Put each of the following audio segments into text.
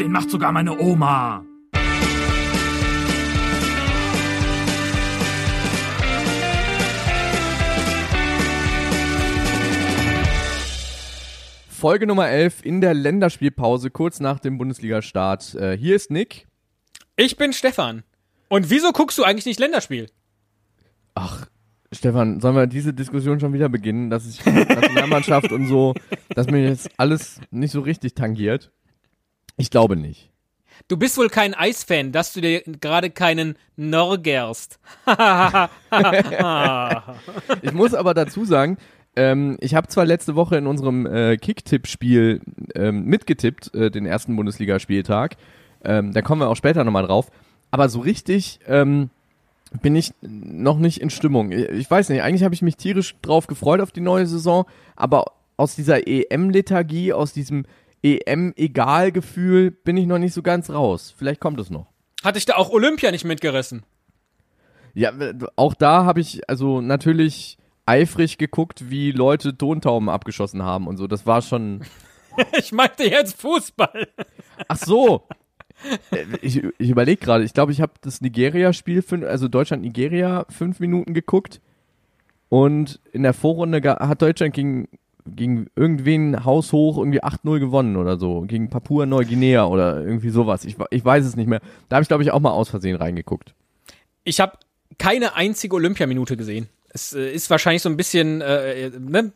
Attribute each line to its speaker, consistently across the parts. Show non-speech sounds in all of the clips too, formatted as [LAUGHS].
Speaker 1: Den macht sogar meine Oma.
Speaker 2: Folge Nummer 11 in der Länderspielpause, kurz nach dem Bundesliga-Start. Äh, hier ist Nick.
Speaker 3: Ich bin Stefan. Und wieso guckst du eigentlich nicht Länderspiel?
Speaker 2: Ach, Stefan, sollen wir diese Diskussion schon wieder beginnen, dass ich Nationalmannschaft und so, dass mir jetzt alles nicht so richtig tangiert? Ich glaube nicht.
Speaker 3: Du bist wohl kein Eisfan, dass du dir gerade keinen Norgerst. [LAUGHS]
Speaker 2: ich muss aber dazu sagen, ähm, ich habe zwar letzte Woche in unserem äh, Kick-Tipp-Spiel ähm, mitgetippt, äh, den ersten Bundesligaspieltag. Ähm, da kommen wir auch später nochmal drauf. Aber so richtig ähm, bin ich noch nicht in Stimmung. Ich weiß nicht, eigentlich habe ich mich tierisch drauf gefreut auf die neue Saison, aber aus dieser EM-Lethargie, aus diesem EM-Egal-Gefühl bin ich noch nicht so ganz raus. Vielleicht kommt es noch.
Speaker 3: Hatte ich da auch Olympia nicht mitgerissen?
Speaker 2: Ja, auch da habe ich also natürlich eifrig geguckt, wie Leute Tontauben abgeschossen haben und so. Das war schon. [LAUGHS]
Speaker 3: ich meinte jetzt Fußball.
Speaker 2: Ach so. Äh, ich, ich überlege gerade, ich glaube, ich habe das Nigeria-Spiel, also Deutschland-Nigeria, fünf Minuten geguckt. Und in der Vorrunde hat Deutschland gegen, gegen irgendwen haushoch irgendwie 8-0 gewonnen oder so. Gegen Papua-Neuguinea oder irgendwie sowas. Ich, ich weiß es nicht mehr. Da habe ich, glaube ich, auch mal aus Versehen reingeguckt.
Speaker 3: Ich habe keine einzige Olympiaminute gesehen. Es äh, ist wahrscheinlich so ein bisschen, äh, äh, ne?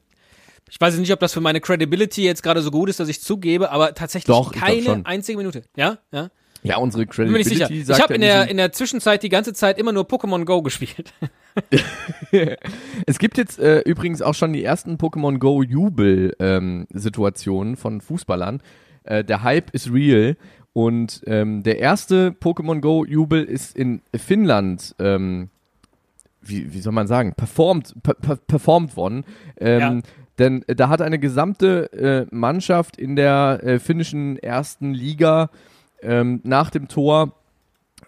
Speaker 3: Ich weiß nicht, ob das für meine Credibility jetzt gerade so gut ist, dass ich zugebe, aber tatsächlich
Speaker 2: Doch,
Speaker 3: keine einzige Minute. Ja, ja.
Speaker 2: Ja, unsere Credibility
Speaker 3: Bin ich sicher. Ich habe in der, in der Zwischenzeit die ganze Zeit immer nur Pokémon Go gespielt. [LAUGHS]
Speaker 2: es gibt jetzt äh, übrigens auch schon die ersten Pokémon Go Jubel-Situationen ähm, von Fußballern. Äh, der Hype ist real und ähm, der erste Pokémon Go Jubel ist in Finnland ähm, wie, wie soll man sagen, performt, per, per, performt worden. Ähm, ja. Denn da hat eine gesamte äh, Mannschaft in der äh, finnischen ersten Liga ähm, nach dem Tor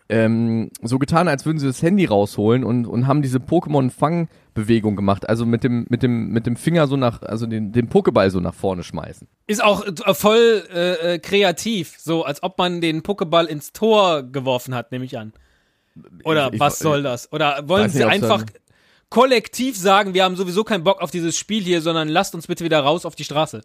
Speaker 2: ähm, so getan, als würden sie das Handy rausholen und, und haben diese Pokémon-Fang-Bewegung gemacht. Also mit dem, mit dem, mit dem Finger so nach, also den, den Pokéball so nach vorne schmeißen.
Speaker 3: Ist auch äh, voll äh, äh, kreativ, so als ob man den Pokéball ins Tor geworfen hat, nehme ich an. Oder ich, was soll das? Oder wollen sie einfach kollektiv sagen, wir haben sowieso keinen Bock auf dieses Spiel hier, sondern lasst uns bitte wieder raus auf die Straße?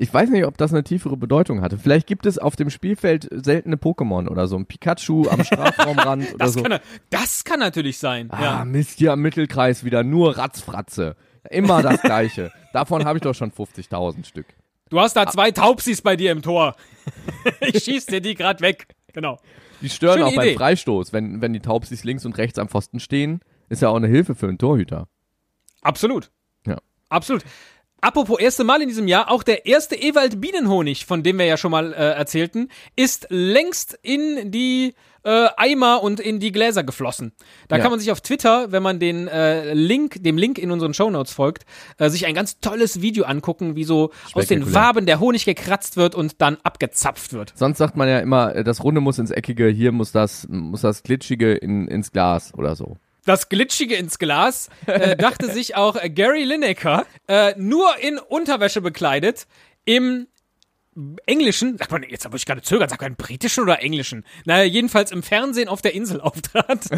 Speaker 2: Ich weiß nicht, ob das eine tiefere Bedeutung hatte. Vielleicht gibt es auf dem Spielfeld seltene Pokémon oder so. Ein Pikachu am Strafraumrand [LAUGHS] oder
Speaker 3: das
Speaker 2: so.
Speaker 3: Kann, das kann natürlich sein.
Speaker 2: Ah,
Speaker 3: ja.
Speaker 2: Mist, hier am Mittelkreis wieder nur Ratzfratze. Immer das [LAUGHS] Gleiche. Davon habe ich doch schon 50.000 Stück.
Speaker 3: Du hast da zwei Taubsis bei dir im Tor. [LAUGHS] ich schieß dir die grad weg. Genau.
Speaker 2: Die stören Schöne auch Idee. beim Freistoß, wenn, wenn die Taubsis links und rechts am Pfosten stehen. Ist ja auch eine Hilfe für einen Torhüter.
Speaker 3: Absolut.
Speaker 2: Ja.
Speaker 3: Absolut. Apropos erste Mal in diesem Jahr, auch der erste Ewald Bienenhonig, von dem wir ja schon mal äh, erzählten, ist längst in die äh, Eimer und in die Gläser geflossen. Da ja. kann man sich auf Twitter, wenn man den äh, Link, dem Link in unseren Shownotes folgt, äh, sich ein ganz tolles Video angucken, wie so aus den Waben der Honig gekratzt wird und dann abgezapft wird.
Speaker 2: Sonst sagt man ja immer, äh, das Runde muss ins Eckige, hier muss das, muss das Glitschige in, ins Glas oder so
Speaker 3: das Glitschige ins Glas, äh, dachte sich auch äh, Gary Lineker, äh, nur in Unterwäsche bekleidet, im Englischen, sagt man, jetzt habe ich gerade zögern, sagt man britischen oder englischen? Naja, jedenfalls im Fernsehen auf der Insel [LAUGHS] auftrat.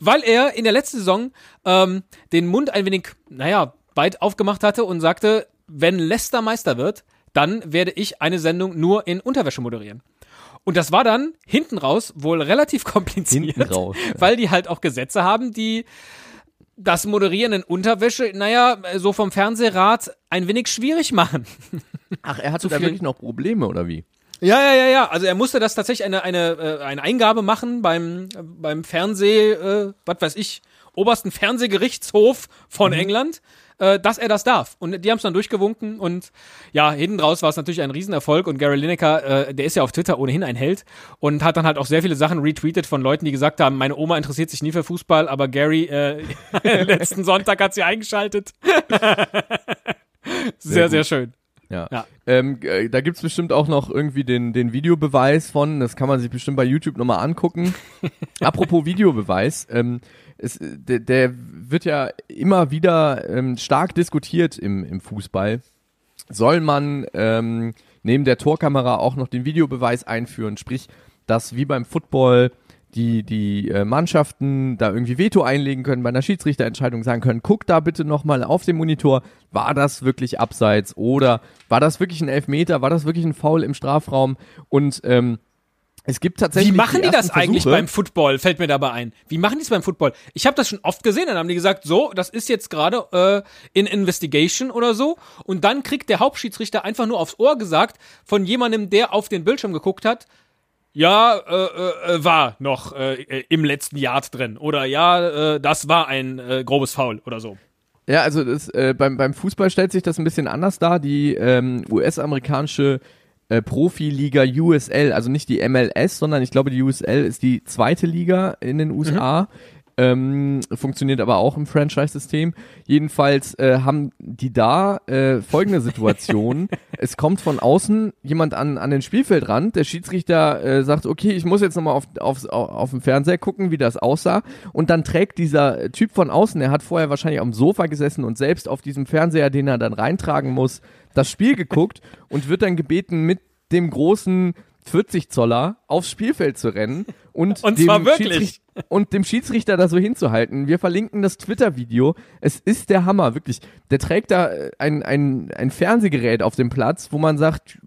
Speaker 3: Weil er in der letzten Saison ähm, den Mund ein wenig, naja, weit aufgemacht hatte und sagte, wenn Leicester Meister wird, dann werde ich eine Sendung nur in Unterwäsche moderieren. Und das war dann hinten raus wohl relativ [LAUGHS] kompliziert, raus, ja. weil die halt auch Gesetze haben, die das Moderieren in Unterwäsche, naja, so vom Fernsehrat ein wenig schwierig machen. [LAUGHS]
Speaker 2: Ach, er hatte da wirklich noch Probleme, oder wie?
Speaker 3: Ja, ja, ja, ja. Also er musste das tatsächlich eine, eine, äh, eine Eingabe machen beim, beim Fernseh, äh, was weiß ich, obersten Fernsehgerichtshof von mhm. England äh, dass er das darf. Und die haben es dann durchgewunken und ja, hinten raus war es natürlich ein Riesenerfolg und Gary Lineker, äh, der ist ja auf Twitter ohnehin ein Held und hat dann halt auch sehr viele Sachen retweetet von Leuten, die gesagt haben, meine Oma interessiert sich nie für Fußball, aber Gary, äh, [LAUGHS] letzten Sonntag hat sie eingeschaltet. [LAUGHS] sehr, sehr, sehr schön.
Speaker 2: Ja. ja. Ähm, äh, da gibt's bestimmt auch noch irgendwie den, den Videobeweis von, das kann man sich bestimmt bei YouTube nochmal angucken. [LAUGHS] Apropos Videobeweis, ähm, es, der, der wird ja immer wieder ähm, stark diskutiert im, im Fußball. Soll man ähm, neben der Torkamera auch noch den Videobeweis einführen, sprich, dass wie beim Football die, die äh, Mannschaften da irgendwie Veto einlegen können, bei einer Schiedsrichterentscheidung sagen können, guck da bitte nochmal auf dem Monitor, war das wirklich abseits oder war das wirklich ein Elfmeter, war das wirklich ein Foul im Strafraum und ähm, es gibt tatsächlich.
Speaker 3: Wie machen die,
Speaker 2: die
Speaker 3: das eigentlich
Speaker 2: Versuche.
Speaker 3: beim Football? Fällt mir dabei ein. Wie machen die es beim Football? Ich habe das schon oft gesehen. Dann haben die gesagt, so, das ist jetzt gerade äh, in Investigation oder so. Und dann kriegt der Hauptschiedsrichter einfach nur aufs Ohr gesagt von jemandem, der auf den Bildschirm geguckt hat. Ja, äh, äh, war noch äh, im letzten Yard drin. Oder ja, äh, das war ein äh, grobes Foul oder so.
Speaker 2: Ja, also das, äh, beim, beim Fußball stellt sich das ein bisschen anders dar. Die ähm, US-amerikanische äh, Profiliga USL, also nicht die MLS, sondern ich glaube, die USL ist die zweite Liga in den USA. Ähm, funktioniert aber auch im Franchise-System. Jedenfalls äh, haben die da äh, folgende Situation. [LAUGHS] es kommt von außen jemand an, an den Spielfeldrand. Der Schiedsrichter äh, sagt, okay, ich muss jetzt nochmal auf, auf, auf dem Fernseher gucken, wie das aussah. Und dann trägt dieser Typ von außen, der hat vorher wahrscheinlich am Sofa gesessen und selbst auf diesem Fernseher, den er dann reintragen muss, das Spiel geguckt und wird dann gebeten, mit dem großen 40 Zoller aufs Spielfeld zu rennen [LAUGHS] und,
Speaker 3: Und
Speaker 2: dem
Speaker 3: zwar wirklich.
Speaker 2: Schiedsrichter- und dem Schiedsrichter da so hinzuhalten. Wir verlinken das Twitter-Video. Es ist der Hammer, wirklich. Der trägt da äh, ein, ein, ein Fernsehgerät auf dem Platz, wo man sagt,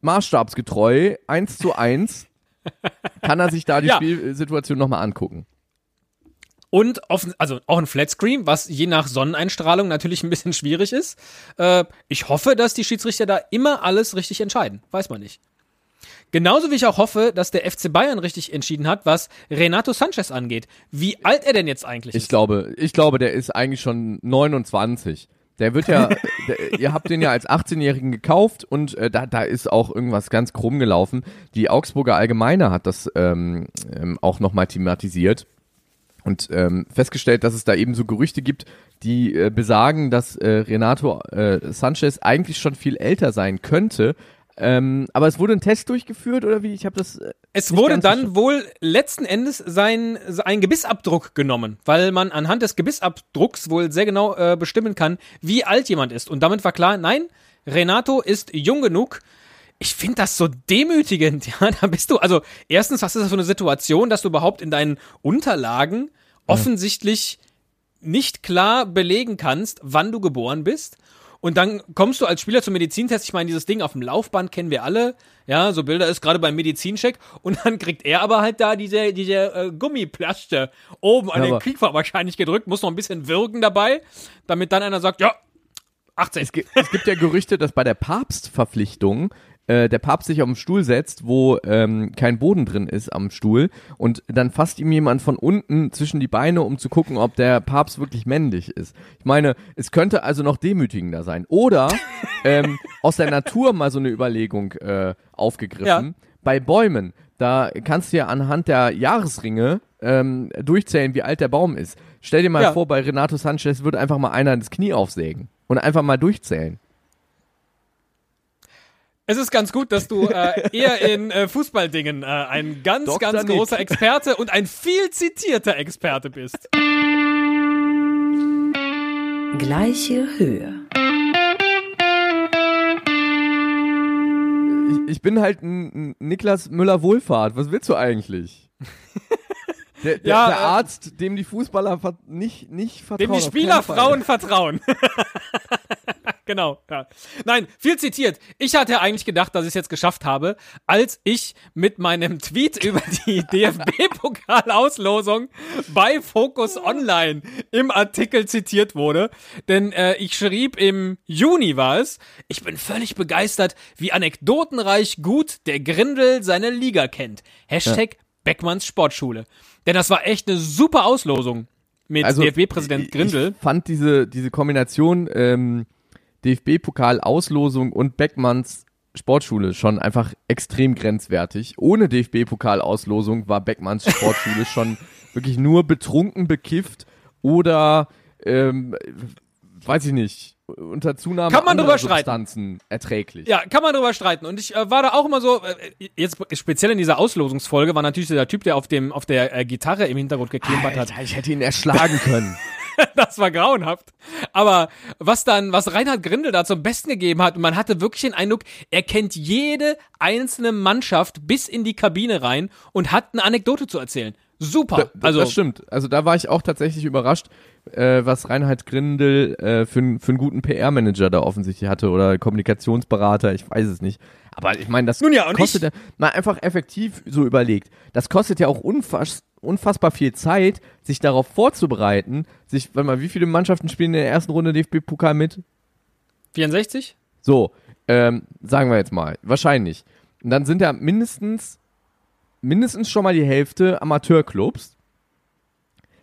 Speaker 2: maßstabsgetreu, eins zu eins, [LAUGHS] kann er sich da die
Speaker 3: Ja.
Speaker 2: Spielsituation nochmal angucken.
Speaker 3: Und auf, also auch ein Flatscreen, was je nach Sonneneinstrahlung natürlich ein bisschen schwierig ist. Äh, ich hoffe, dass die Schiedsrichter da immer alles richtig entscheiden. Weiß man nicht. Genauso wie ich auch hoffe, dass der FC Bayern richtig entschieden hat, was Renato Sanchez angeht. Wie alt er denn jetzt eigentlich
Speaker 2: Ich
Speaker 3: ist.
Speaker 2: glaube, ich glaube, der ist eigentlich schon 29. Der wird ja, [LAUGHS] der, ihr habt den ja als 18-Jährigen gekauft und äh, da, da ist auch irgendwas ganz krumm gelaufen. Die Augsburger Allgemeine hat das ähm, ähm, auch nochmal thematisiert und ähm, festgestellt, dass es da eben so Gerüchte gibt, die äh, besagen, dass äh, Renato äh, Sanchez eigentlich schon viel älter sein könnte. Ähm, aber es wurde ein Test durchgeführt oder wie? Ich habe das. Äh,
Speaker 3: Es wurde dann
Speaker 2: verstanden.
Speaker 3: wohl letzten Endes sein, ein Gebissabdruck genommen, weil man anhand des Gebissabdrucks wohl sehr genau äh, bestimmen kann, wie alt jemand ist. Und damit war klar, nein, Renato ist jung genug. Ich finde das so demütigend, [LAUGHS] ja. Da bist du, also erstens, was ist das für eine Situation, dass du überhaupt in deinen Unterlagen offensichtlich nicht klar belegen kannst, wann du geboren bist. Und dann kommst du als Spieler zum Medizintest. Ich meine, dieses Ding auf dem Laufband kennen wir alle. Ja, so Bilder ist gerade beim Medizincheck. Und dann kriegt er aber halt da diese, diese äh, Gummiplaste oben an
Speaker 2: Ja,
Speaker 3: den Kiefer wahrscheinlich gedrückt. Muss noch ein bisschen wirken dabei, damit dann einer sagt, ja, 18.
Speaker 2: Es gibt, es gibt ja Gerüchte, dass bei der Papstverpflichtung äh, der Papst sich auf den Stuhl setzt, wo ähm, kein Boden drin ist am Stuhl und dann fasst ihm jemand von unten zwischen die Beine, um zu gucken, ob der Papst wirklich männlich ist. Ich meine, es könnte also noch demütigender sein. Oder [LAUGHS] ähm, aus der Natur mal so eine Überlegung äh, aufgegriffen.
Speaker 3: Ja.
Speaker 2: Bei Bäumen, da kannst du ja anhand der Jahresringe ähm, durchzählen, wie alt der Baum ist. Stell dir mal
Speaker 3: Ja.
Speaker 2: vor, bei Renato Sanchez würde einfach mal einer das Knie aufsägen und einfach mal durchzählen.
Speaker 3: Es ist ganz gut, dass du äh, [LAUGHS] eher in äh, Fußballdingen äh, ein ganz,
Speaker 2: Dr.
Speaker 3: ganz
Speaker 2: Nick.
Speaker 3: großer Experte und ein viel zitierter Experte bist.
Speaker 4: Gleiche Höhe.
Speaker 2: Ich, ich bin halt ein, ein Niklas Müller-Wohlfahrt. Was willst du eigentlich? [LAUGHS] Der, der,
Speaker 3: Ja,
Speaker 2: der
Speaker 3: äh,
Speaker 2: Arzt, dem die Fußballer nicht, nicht vertrauen.
Speaker 3: Dem die
Speaker 2: auf
Speaker 3: Spieler
Speaker 2: keinen Fall.
Speaker 3: Frauen vertrauen. [LAUGHS] genau, ja. Nein, viel zitiert. Ich hatte eigentlich gedacht, dass ich es jetzt geschafft habe, als ich mit meinem Tweet [LAUGHS] über die DFB-Pokalauslosung bei Focus Online im Artikel zitiert wurde. Denn äh, ich schrieb im Juni war es, ich bin völlig begeistert, wie anekdotenreich gut der Grindel seine Liga kennt. Hashtag Beckmanns Sportschule. Denn das war echt eine super Auslosung mit
Speaker 2: Also,
Speaker 3: DFB-Präsident Grindel.
Speaker 2: Ich fand diese, diese Kombination ähm, DFB-Pokal-Auslosung und Beckmanns Sportschule schon einfach extrem grenzwertig. Ohne DFB-Pokal-Auslosung war Beckmanns Sportschule [LAUGHS] schon wirklich nur betrunken, bekifft oder ähm, weiß ich nicht, unter Zunahme
Speaker 3: Kann man drüber streiten.
Speaker 2: Substanzen erträglich.
Speaker 3: Ja, kann man drüber streiten. Und ich äh, war da auch immer so, äh, jetzt speziell in dieser Auslosungsfolge war natürlich der Typ, der auf dem auf der äh, Gitarre im Hintergrund geklimpert hat.
Speaker 2: Ich hätte ihn erschlagen können. [LAUGHS] [LAUGHS]
Speaker 3: das war grauenhaft. Aber was dann, was Reinhard Grindel da zum Besten gegeben hat, und man hatte wirklich den Eindruck, er kennt jede einzelne Mannschaft bis in die Kabine rein und hat eine Anekdote zu erzählen. Super.
Speaker 2: Da,
Speaker 3: also
Speaker 2: das stimmt. Also da war ich auch tatsächlich überrascht, äh, was Reinhard Grindel äh, für, für einen guten PR-Manager da offensichtlich hatte oder Kommunikationsberater, ich weiß es nicht. Aber ich meine, das
Speaker 3: Nun ja,
Speaker 2: kostet
Speaker 3: ich-
Speaker 2: ja, mal einfach effektiv so überlegt. Das kostet ja auch unfass, unfassbar viel Zeit, sich darauf vorzubereiten. Sich, warte mal, wie viele Mannschaften spielen in der ersten Runde DFB-Pokal mit?
Speaker 3: 64?
Speaker 2: So, ähm, sagen wir jetzt mal, wahrscheinlich. Und dann sind ja mindestens, mindestens schon mal die Hälfte Amateurclubs.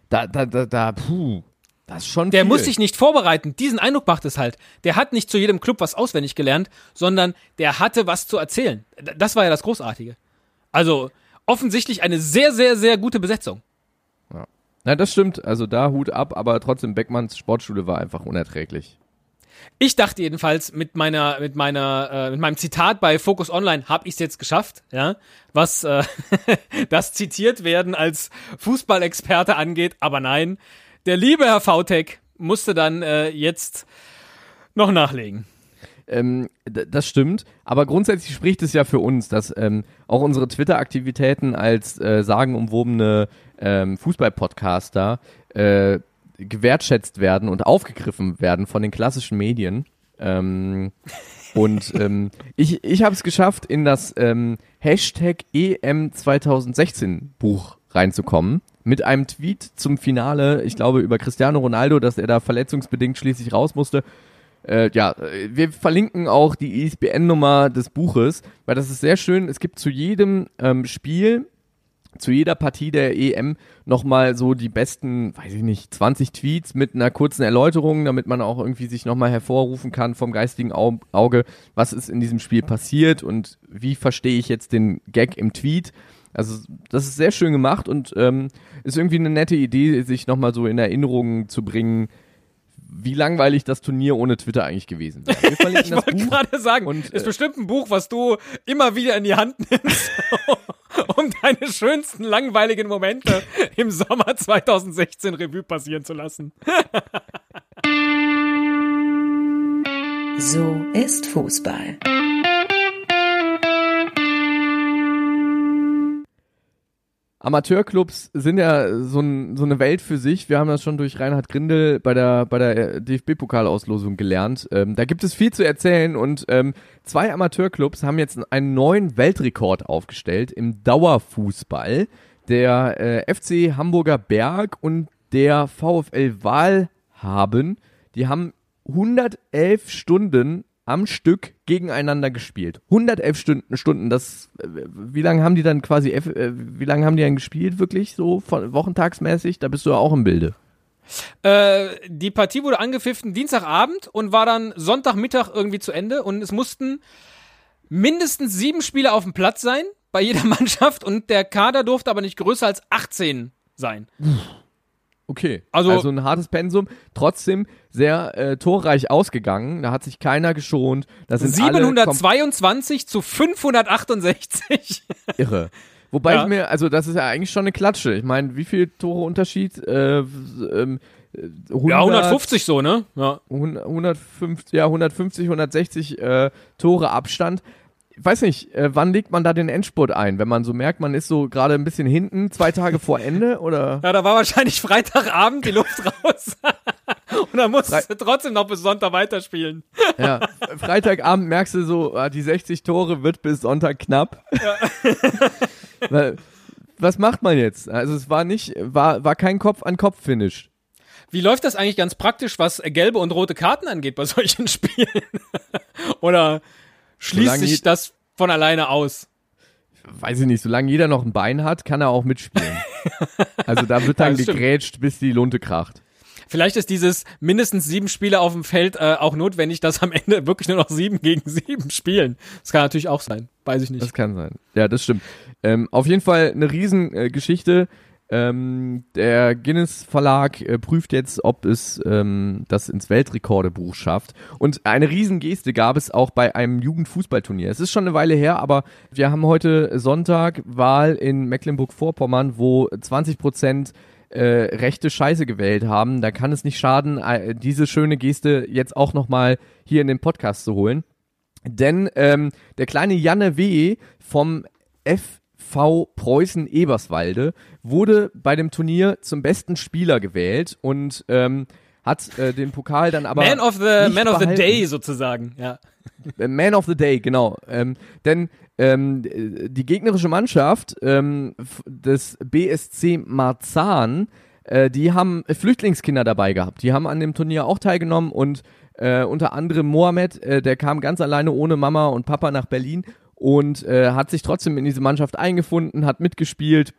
Speaker 2: Da, da, da, da, puh, das ist schon
Speaker 3: Der
Speaker 2: viel.
Speaker 3: muss sich nicht vorbereiten. Diesen Eindruck macht es halt. Der hat nicht zu jedem Club was auswendig gelernt, sondern der hatte was zu erzählen. Das war ja das Großartige. Also offensichtlich eine sehr, sehr, sehr gute Besetzung.
Speaker 2: Na, das stimmt. Also da Hut ab, aber trotzdem, Beckmanns Sportschule war einfach unerträglich.
Speaker 3: Ich dachte jedenfalls mit meiner, mit meiner, äh, mit meinem Zitat bei Focus Online habe ich es jetzt geschafft, ja, was äh, [LAUGHS] das zitiert werden als Fußballexperte angeht, aber nein, der liebe Herr Vautek musste dann äh, jetzt noch nachlegen.
Speaker 2: Ähm, das stimmt, aber grundsätzlich spricht es ja für uns, dass ähm, auch unsere Twitter-Aktivitäten als äh, sagenumwobene ähm, Fußball-Podcaster äh, gewertschätzt werden und aufgegriffen werden von den klassischen Medien. Ähm, und ähm, ich, ich habe es geschafft, in das ähm, Hashtag EM 2016 Buch reinzukommen. Mit einem Tweet zum Finale, ich glaube über Cristiano Ronaldo, dass er da verletzungsbedingt schließlich raus musste. Äh, ja, äh, wir verlinken auch die ISBN-Nummer des Buches, weil das ist sehr schön. Es gibt zu jedem ähm, Spiel, zu jeder Partie der EM nochmal so die besten, weiß ich nicht, 20 Tweets mit einer kurzen Erläuterung, damit man auch irgendwie sich nochmal hervorrufen kann vom geistigen Au Auge, was ist in diesem Spiel passiert und wie verstehe ich jetzt den Gag im Tweet. Also das ist sehr schön gemacht und ähm, ist irgendwie eine nette Idee, sich nochmal so in Erinnerung zu bringen, wie langweilig das Turnier ohne Twitter eigentlich gewesen wäre. [LAUGHS]
Speaker 3: Ich wollte gerade sagen,
Speaker 2: und,
Speaker 3: ist
Speaker 2: äh,
Speaker 3: bestimmt ein Buch, was du immer wieder in die Hand nimmst, [LAUGHS] um deine schönsten langweiligen Momente [LAUGHS] im Sommer 2016 Revue passieren zu lassen.
Speaker 4: So ist Fußball.
Speaker 2: Amateurclubs sind ja so, ein, so eine Welt für sich. Wir haben das schon durch Reinhard Grindel bei der, bei der DFB-Pokalauslosung gelernt. Ähm, da gibt es viel zu erzählen und ähm, zwei Amateurclubs haben jetzt einen neuen Weltrekord aufgestellt im Dauerfußball. Der äh, FC Hamburger Berg und der VfL Wahlhaben, die haben 111 Stunden am Stück gegeneinander gespielt. 111 Stunden, Stunden das, äh, wie lange haben die dann quasi, äh, wie lange haben die dann gespielt, wirklich so von, wochentagsmäßig? Da bist du ja auch im Bilde.
Speaker 3: Äh, die Partie wurde angepfiffen Dienstagabend und war dann Sonntagmittag irgendwie zu Ende und es mussten mindestens sieben Spieler auf dem Platz sein bei jeder [LAUGHS] Mannschaft und der Kader durfte aber nicht größer als 18 sein.
Speaker 2: Okay.
Speaker 3: Also-
Speaker 2: Also, ein hartes Pensum, trotzdem sehr äh, torreich ausgegangen. Da hat sich keiner geschont. Das sind alle kom-
Speaker 3: 722 zu 568. [LAUGHS]
Speaker 2: irre. Wobei
Speaker 3: Ja.
Speaker 2: ich mir, also das ist ja eigentlich schon eine Klatsche. Ich meine, wie viel Tore Unterschied? Äh, ähm, äh, 100,
Speaker 3: Ja, 150 so, ne? Ja.
Speaker 2: 150, ja, 150, 160 äh, Tore Abstand. Ich weiß nicht, äh, wann legt man da den Endspurt ein? Wenn man so merkt, man ist so gerade ein bisschen hinten, zwei Tage vor Ende oder? [LAUGHS]
Speaker 3: Ja, da war wahrscheinlich Freitagabend die Luft raus. [LAUGHS] Und dann musstest du trotzdem noch bis Sonntag weiterspielen. [LAUGHS]
Speaker 2: Ja, Freitagabend merkst du so, ah, die 60 Tore wird bis Sonntag knapp. Weil, was macht man jetzt? Also es war nicht, war, war kein Kopf-an-Kopf-Finish.
Speaker 3: Wie läuft das eigentlich ganz praktisch, was gelbe und rote Karten angeht bei solchen Spielen? Oder schließt
Speaker 2: Solange
Speaker 3: sich das von alleine aus?
Speaker 2: Weiß ich nicht, solange jeder noch ein Bein hat, kann er auch mitspielen. [LAUGHS] Also da wird dann gegrätscht, bis die Lunte kracht.
Speaker 3: Vielleicht ist dieses mindestens sieben Spieler auf dem Feld äh, auch notwendig, dass am Ende wirklich nur noch sieben gegen sieben spielen. Das kann natürlich auch sein. Weiß ich nicht.
Speaker 2: Das kann sein. Ja, das stimmt. Ähm, auf jeden Fall eine Riesengeschichte. Äh. Ähm, der Guinness Verlag äh, prüft jetzt, ob es ähm, das ins Weltrekordebuch schafft. Und eine Riesengeste gab es auch bei einem Jugendfußballturnier. Es ist schon eine Weile her, aber wir haben heute Sonntag Wahl in Mecklenburg-Vorpommern, wo 20 Prozent äh, rechte Scheiße gewählt haben, da kann es nicht schaden, äh, diese schöne Geste jetzt auch nochmal hier in den Podcast zu holen. Denn ähm, der kleine Janne W. vom FV Preußen Eberswalde wurde bei dem Turnier zum besten Spieler gewählt und ähm, hat äh, den Pokal dann aber
Speaker 3: Man of the, Man of the. Day sozusagen, ja.
Speaker 2: Äh, Man of the Day, genau. Ähm, denn ähm, die gegnerische Mannschaft ähm, des BSC Marzahn, äh, die haben Flüchtlingskinder dabei gehabt. Die haben an dem Turnier auch teilgenommen und äh, unter anderem Mohamed, äh, der kam ganz alleine ohne Mama und Papa nach Berlin und äh, hat sich trotzdem in diese Mannschaft eingefunden, hat mitgespielt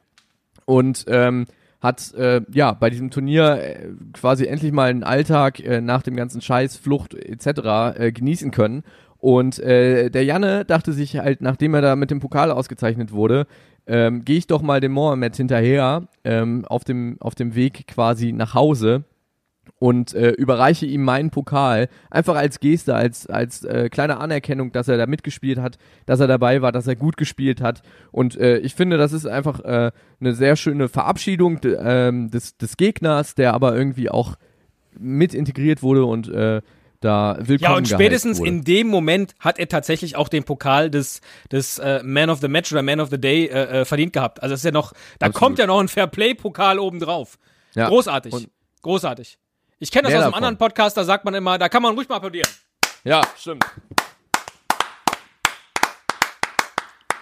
Speaker 2: und ähm, hat äh, ja bei diesem Turnier äh, quasi endlich mal einen Alltag äh, nach dem ganzen Scheiß, Flucht etc. Äh, genießen können. Und äh, der Janne dachte sich halt, nachdem er da mit dem Pokal ausgezeichnet wurde, ähm, gehe ich doch mal dem Mohammed hinterher ähm, auf, dem, auf dem Weg quasi nach Hause und äh, überreiche ihm meinen Pokal einfach als Geste, als als äh, kleine Anerkennung, dass er da mitgespielt hat, dass er dabei war, dass er gut gespielt hat und äh, ich finde, das ist einfach äh, eine sehr schöne Verabschiedung ähm, des des Gegners, der aber irgendwie auch mit integriert wurde und äh, da willkommen
Speaker 3: Ja, und spätestens in dem Moment hat er tatsächlich auch den Pokal des, des äh, Man of the Match oder Man of the Day äh, äh, verdient gehabt. Also das ist ja noch, da
Speaker 2: Absolut.
Speaker 3: kommt ja noch ein Fairplay-Pokal obendrauf.
Speaker 2: Ja.
Speaker 3: Großartig.
Speaker 2: Und-
Speaker 3: Großartig. Ich kenne das
Speaker 2: Mehr
Speaker 3: aus einem
Speaker 2: davon.
Speaker 3: anderen Podcast, da sagt man immer, da kann man ruhig mal applaudieren.
Speaker 2: ja, stimmt.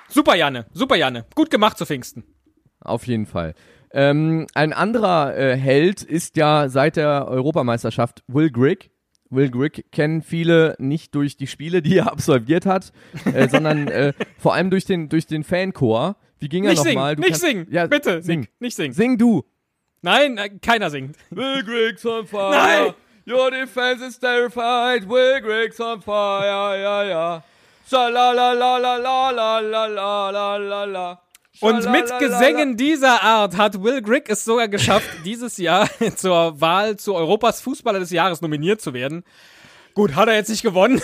Speaker 3: Super, Janne. Super, Janne. Gut gemacht zu Pfingsten.
Speaker 2: Auf jeden Fall. Ähm, ein anderer äh, Held ist ja seit der Europameisterschaft Will Grigg. Will Grigg kennen viele nicht durch die Spiele, die er [LAUGHS] absolviert hat, äh, sondern äh, vor allem durch den, durch den Fanchor. Wie ging er
Speaker 3: Nicht singen,
Speaker 2: nochmal?
Speaker 3: nicht singen.
Speaker 2: Ja,
Speaker 3: Bitte,
Speaker 2: sing.
Speaker 3: sing. Nicht singen.
Speaker 2: Sing du.
Speaker 3: Nein, äh, keiner singt.
Speaker 2: Will Grigg's on fire.
Speaker 3: Nein.
Speaker 2: Your defense is terrified. Will Grigg's on fire. Ja, ja. Schalalalalalalalalala.
Speaker 3: Und mit Gesängen dieser Art hat Will Grigg es sogar geschafft, dieses Jahr zur Wahl zu Europas Fußballer des Jahres nominiert zu werden. Gut, hat er jetzt nicht gewonnen.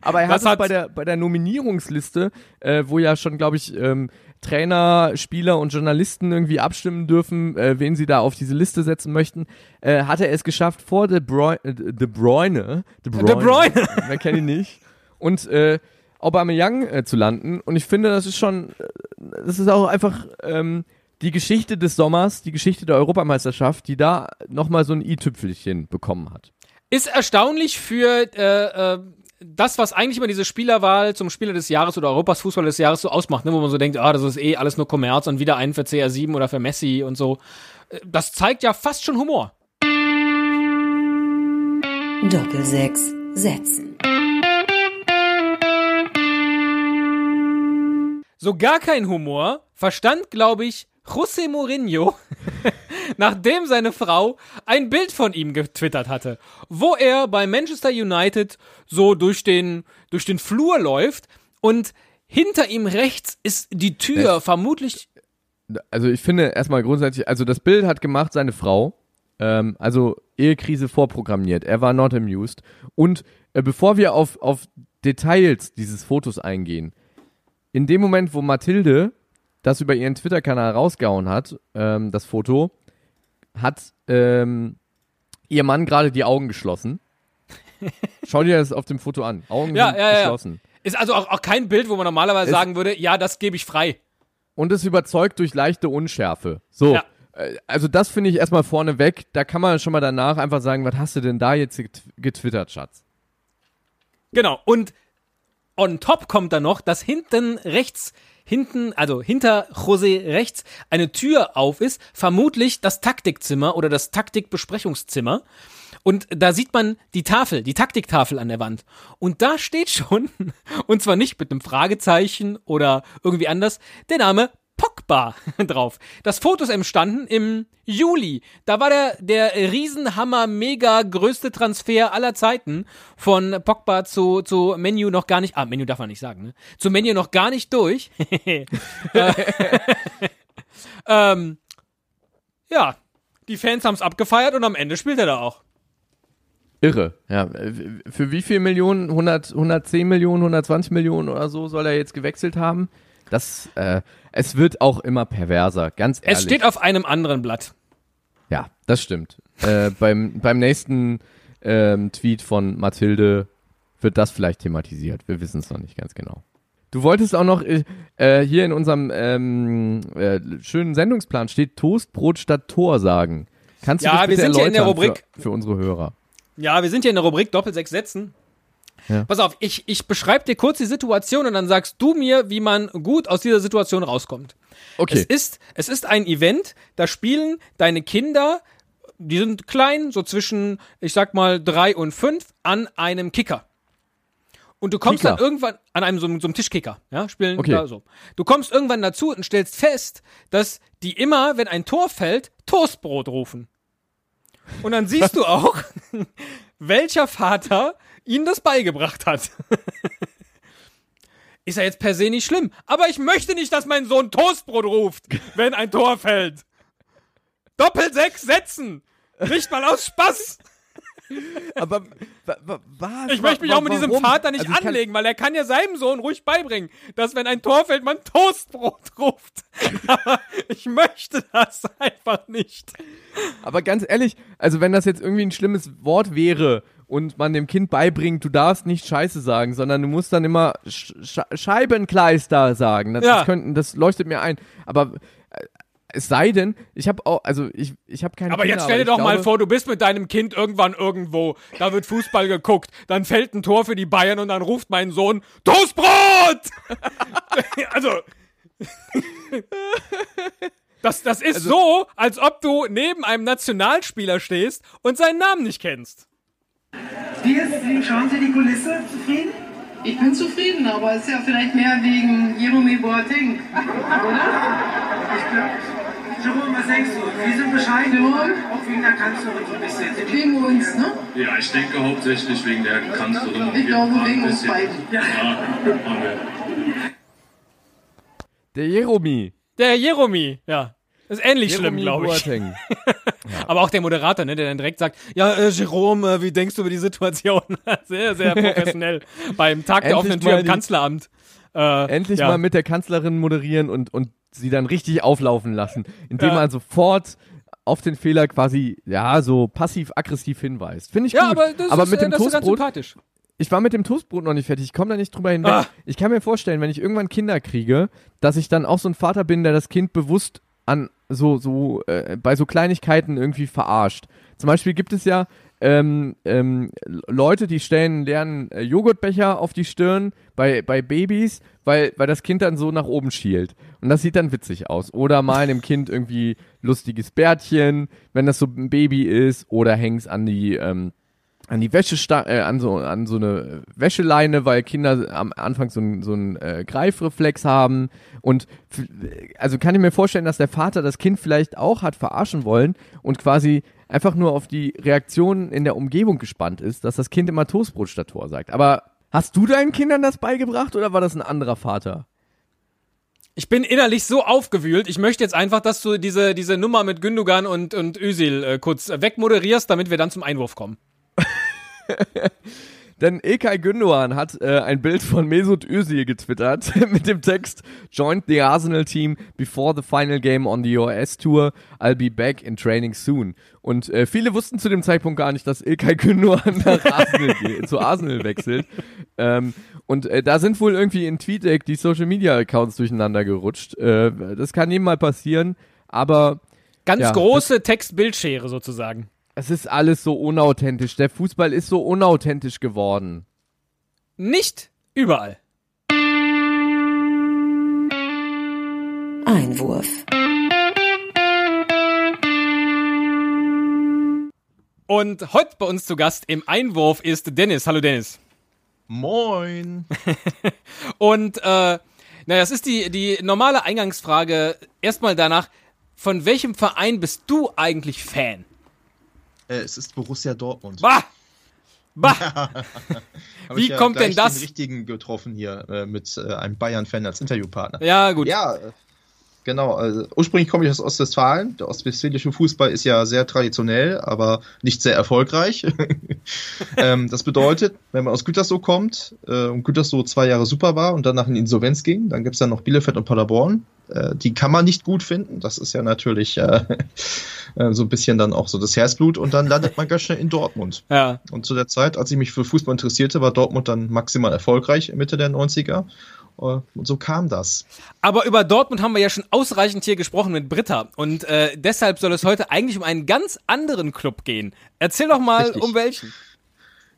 Speaker 2: Aber er hat
Speaker 3: hat-
Speaker 2: bei der, bei der Nominierungsliste, äh, wo ja schon, glaube ich, ähm, Trainer, Spieler und Journalisten irgendwie abstimmen dürfen, äh, wen sie da auf diese Liste setzen möchten, äh, hat er es geschafft, vor De Bruyne, äh, De Bruyne, De Bruyne,
Speaker 3: De Bruyne. [LAUGHS]
Speaker 2: wer kennt ihn nicht, und äh, Aubameyang äh, zu landen. Und ich finde, das ist schon, äh, das ist auch einfach ähm, die Geschichte des Sommers, die Geschichte der Europameisterschaft, die da nochmal so ein i-Tüpfelchen bekommen hat.
Speaker 3: Ist erstaunlich für äh, äh, das, was eigentlich immer diese Spielerwahl zum Spieler des Jahres oder Europas Fußballer des Jahres so ausmacht, ne, wo man so denkt, ah, das ist eh alles nur Kommerz und wieder einen für CR7 oder für Messi und so. Äh, Das zeigt ja fast schon Humor.
Speaker 4: Doppelsechs Sätzen.
Speaker 3: So gar kein Humor verstand, glaube ich, José Mourinho, [LAUGHS] nachdem seine Frau ein Bild von ihm getwittert hatte, wo er bei Manchester United so durch den, durch den Flur läuft und hinter ihm rechts ist die Tür,
Speaker 2: Das-
Speaker 3: vermutlich
Speaker 2: also ich finde erstmal grundsätzlich, also das Bild hat gemacht seine Frau, ähm, also Ehekrise vorprogrammiert. Er war not amused. Und äh, bevor wir auf, auf Details dieses Fotos eingehen, in dem Moment, wo Mathilde das über ihren Twitter-Kanal rausgehauen hat, ähm, das Foto, hat ähm, ihr Mann gerade die Augen geschlossen. [LAUGHS] Schau dir das auf dem Foto an. Augen
Speaker 3: Ja, ja, ja.
Speaker 2: geschlossen.
Speaker 3: ist also auch, auch kein Bild, wo man normalerweise
Speaker 2: Es-
Speaker 3: sagen würde, ja, das gebe ich frei.
Speaker 2: Und es überzeugt durch leichte Unschärfe. So.
Speaker 3: Ja.
Speaker 2: Äh, Also das finde ich erstmal vorne weg. Da kann man schon mal danach einfach sagen, was hast du denn da jetzt get- getwittert, Schatz?
Speaker 3: Genau. Und on top kommt dann noch, dass hinten rechts, hinten, also hinter José rechts eine Tür auf ist, vermutlich das Taktikzimmer oder das Taktikbesprechungszimmer. Und da sieht man die Tafel, die Taktiktafel an der Wand. Und da steht schon, [LAUGHS] und zwar nicht mit einem Fragezeichen oder irgendwie anders, der Name Pogba [LAUGHS] drauf. Das Foto ist entstanden im Juli. Da war der, der Riesenhammer, mega größte Transfer aller Zeiten von Pogba zu, zu Menu noch gar nicht, ah, Menu darf man nicht sagen, ne? Zu Menu noch gar nicht durch. [LAUGHS] [LAUGHS] ähm, ja, die Fans haben es abgefeiert und am Ende spielt er da auch.
Speaker 2: Irre. Ja, äh, für wie viel Millionen? 100, 110 Millionen, 120 Millionen oder so soll er jetzt gewechselt haben? Das, äh, es wird auch immer perverser, ganz ehrlich.
Speaker 3: Es steht auf einem anderen Blatt.
Speaker 2: Ja, das stimmt. äh, beim, beim nächsten ähm, Tweet von Mathilde wird das vielleicht thematisiert. Wir wissen es noch nicht ganz genau. Du wolltest auch noch, äh, äh, hier in unserem ähm, äh, schönen Sendungsplan steht Toastbrot statt Tor sagen. Kannst du
Speaker 3: Ja,
Speaker 2: das
Speaker 3: wir
Speaker 2: bitte
Speaker 3: sind hier in der
Speaker 2: erläutern
Speaker 3: Rubrik-
Speaker 2: Für, für unsere Hörer.
Speaker 3: Ja, wir sind hier in der Rubrik Doppel sechs Sätzen.
Speaker 2: Ja.
Speaker 3: Pass auf, ich, ich beschreibe dir kurz die Situation und dann sagst du mir, wie man gut aus dieser Situation rauskommt. Es
Speaker 2: Okay.
Speaker 3: ist, es ist ein Event, da spielen deine Kinder, die sind klein, so zwischen, ich sag mal, drei und fünf, an einem Kicker. Und du kommst
Speaker 2: Kicker?
Speaker 3: dann irgendwann an einem so, so einem Tischkicker, ja, spielen
Speaker 2: Okay.
Speaker 3: da so. Du kommst irgendwann dazu und stellst fest, dass die immer, wenn ein Tor fällt, Toastbrot rufen. Und dann siehst du auch, [LAUGHS] welcher Vater ihnen das beigebracht hat. [LAUGHS] Ist ja jetzt per se nicht schlimm. Aber ich möchte nicht, dass mein Sohn Toastbrot ruft, wenn ein Tor fällt. Doppel sechs Sätzen. Nicht mal aus Spaß. [LAUGHS]
Speaker 2: Aber wa, wa, was?
Speaker 3: Ich möchte mich auch mit diesem
Speaker 2: Warum?
Speaker 3: Vater nicht
Speaker 2: Also
Speaker 3: anlegen, weil er kann ja seinem Sohn ruhig beibringen, dass wenn ein Tor fällt, man Toastbrot ruft. [LAUGHS] Aber ich möchte das einfach nicht.
Speaker 2: Aber ganz ehrlich, also wenn das jetzt irgendwie ein schlimmes Wort wäre und man dem Kind beibringt, du darfst nicht Scheiße sagen, sondern du musst dann immer Sch Sch Scheibenkleister sagen. Das,
Speaker 3: Ja.
Speaker 2: das, könnten, das leuchtet mir ein. Aber äh, es sei denn, ich habe auch, also ich, ich habe keine
Speaker 3: Aber
Speaker 2: Kinder,
Speaker 3: jetzt stell dir doch mal
Speaker 2: glaube-
Speaker 3: vor, du bist mit deinem Kind irgendwann irgendwo, da wird Fußball geguckt, dann fällt ein Tor für die Bayern und dann ruft mein Sohn Toastbrot! [LAUGHS] also das, das ist
Speaker 2: Also
Speaker 3: so, als ob du neben einem Nationalspieler stehst und seinen Namen nicht kennst.
Speaker 5: Wie, ist, schauen Sie die Kulisse? Zufrieden?
Speaker 6: Ich bin zufrieden, aber es ist ja vielleicht mehr wegen Jeremy Boateng, oder?
Speaker 5: Ich glaube. Jerome, was denkst du? Wir sind bescheiden.
Speaker 6: Jerome?
Speaker 5: Auch wegen der Kanzlerin so ein bisschen.
Speaker 6: Wegen uns, ne?
Speaker 7: Ja, ich denke hauptsächlich wegen der Kanzlerin.
Speaker 6: Ich
Speaker 7: Wir
Speaker 6: glaube, wegen uns beiden.
Speaker 7: Ja.
Speaker 2: Der Jeromy.
Speaker 3: Der Jeremy, ja. Ist ähnlich schlimm,
Speaker 2: Jeromy
Speaker 3: glaube ich.
Speaker 2: Boateng. [LAUGHS]
Speaker 3: Aber auch der Moderator, ne, der dann direkt sagt, ja, äh, Jerome, äh, wie denkst du über die Situation? [LAUGHS] sehr, sehr [LAUGHS] professionell. Beim Tag der offenen Tür im Kanzleramt. Äh,
Speaker 2: Endlich
Speaker 3: ja.
Speaker 2: mal mit der Kanzlerin moderieren und, und sie dann richtig auflaufen lassen, indem
Speaker 3: Ja.
Speaker 2: man sofort auf den Fehler quasi, ja, so passiv-aggressiv hinweist. Finde ich
Speaker 3: Ja,
Speaker 2: gut.
Speaker 3: aber das
Speaker 2: aber
Speaker 3: ist,
Speaker 2: mit
Speaker 3: äh,
Speaker 2: dem
Speaker 3: das ist ganz sympathisch.
Speaker 2: ich war mit dem Toastbrot noch nicht fertig. Ich komme da nicht drüber hinweg.
Speaker 3: Ah.
Speaker 2: Ich kann mir vorstellen, wenn ich irgendwann Kinder kriege, dass ich dann auch so ein Vater bin, der das Kind bewusst an so, so, äh, bei so Kleinigkeiten irgendwie verarscht. Zum Beispiel gibt es ja ähm, ähm, Leute, die stellen leeren äh, Joghurtbecher auf die Stirn bei, bei Babys, weil, weil das Kind dann so nach oben schielt. Und das sieht dann witzig aus. Oder malen dem Kind irgendwie lustiges Bärtchen, wenn das so ein Baby ist, oder häng's an die, ähm, an die Wäsche äh, an so an so eine Wäscheleine, weil Kinder am Anfang so einen so einen äh, Greifreflex haben und also kann ich mir vorstellen, dass der Vater das Kind vielleicht auch hat verarschen wollen und quasi einfach nur auf die Reaktionen in der Umgebung gespannt ist, dass das Kind immer Toastbrot statt Tor sagt. Aber hast du deinen Kindern das beigebracht oder war das ein anderer Vater?
Speaker 3: Ich bin innerlich so aufgewühlt. Ich möchte jetzt einfach, dass du diese, diese Nummer mit Gündogan und, und Özil äh, kurz wegmoderierst, damit wir dann zum Einwurf kommen. [LAUGHS]
Speaker 2: Denn Ilkay Gündogan hat äh, ein Bild von Mesut Özil getwittert [LAUGHS] mit dem Text Joined the Arsenal team before the final game on the US Tour. I'll be back in training soon. Und äh, viele wussten zu dem Zeitpunkt gar nicht, dass Ilkay Gündogan [LAUGHS] nach Arsenal geht, zu Arsenal wechselt. Ähm, und äh, da sind wohl irgendwie in TweetDeck die Social Media Accounts durcheinander gerutscht. Äh, das kann jedem mal passieren, aber
Speaker 3: Ganz
Speaker 2: Ja,
Speaker 3: große Text-Bildschere sozusagen.
Speaker 2: Es ist alles so unauthentisch. Der Fußball ist so unauthentisch geworden.
Speaker 3: Nicht überall.
Speaker 4: Einwurf.
Speaker 3: Und heute bei uns zu Gast im Einwurf ist Dennis. Hallo Dennis.
Speaker 8: Moin. [LAUGHS]
Speaker 3: Und äh, naja, das ist die, die normale Eingangsfrage. Erstmal danach, von welchem Verein bist du eigentlich Fan?
Speaker 8: Äh, es ist Borussia Dortmund.
Speaker 3: Bah! Bah! [LAUGHS] [LAUGHS] Wie
Speaker 8: ich
Speaker 3: kommt denn das?
Speaker 8: Den richtigen getroffen hier äh, mit äh, einem Bayern-Fan als Interviewpartner.
Speaker 3: Ja, gut.
Speaker 8: Ja, äh, Genau, also ursprünglich komme ich aus Ostwestfalen. Der ostwestfälische Fußball ist ja sehr traditionell, aber nicht sehr erfolgreich. [LAUGHS] ähm, das bedeutet, wenn man aus Gütersloh kommt äh, und Gütersloh zwei Jahre super war und danach in Insolvenz ging, dann gibt's dann noch Bielefeld und Paderborn. Äh, die kann man nicht gut finden. Das ist ja natürlich äh, [LAUGHS] äh, so ein bisschen dann auch so das Herzblut und dann landet man ganz schnell in Dortmund.
Speaker 3: Ja.
Speaker 8: Und zu der Zeit, als ich mich für Fußball interessierte, war Dortmund dann maximal erfolgreich Mitte der 90er. Äh, Und so kam das.
Speaker 3: Aber über Dortmund haben wir ja schon ausreichend hier gesprochen mit Britta. Und äh, deshalb soll es heute eigentlich um einen ganz anderen Club gehen. Erzähl doch mal,
Speaker 8: Richtig.
Speaker 3: um welchen.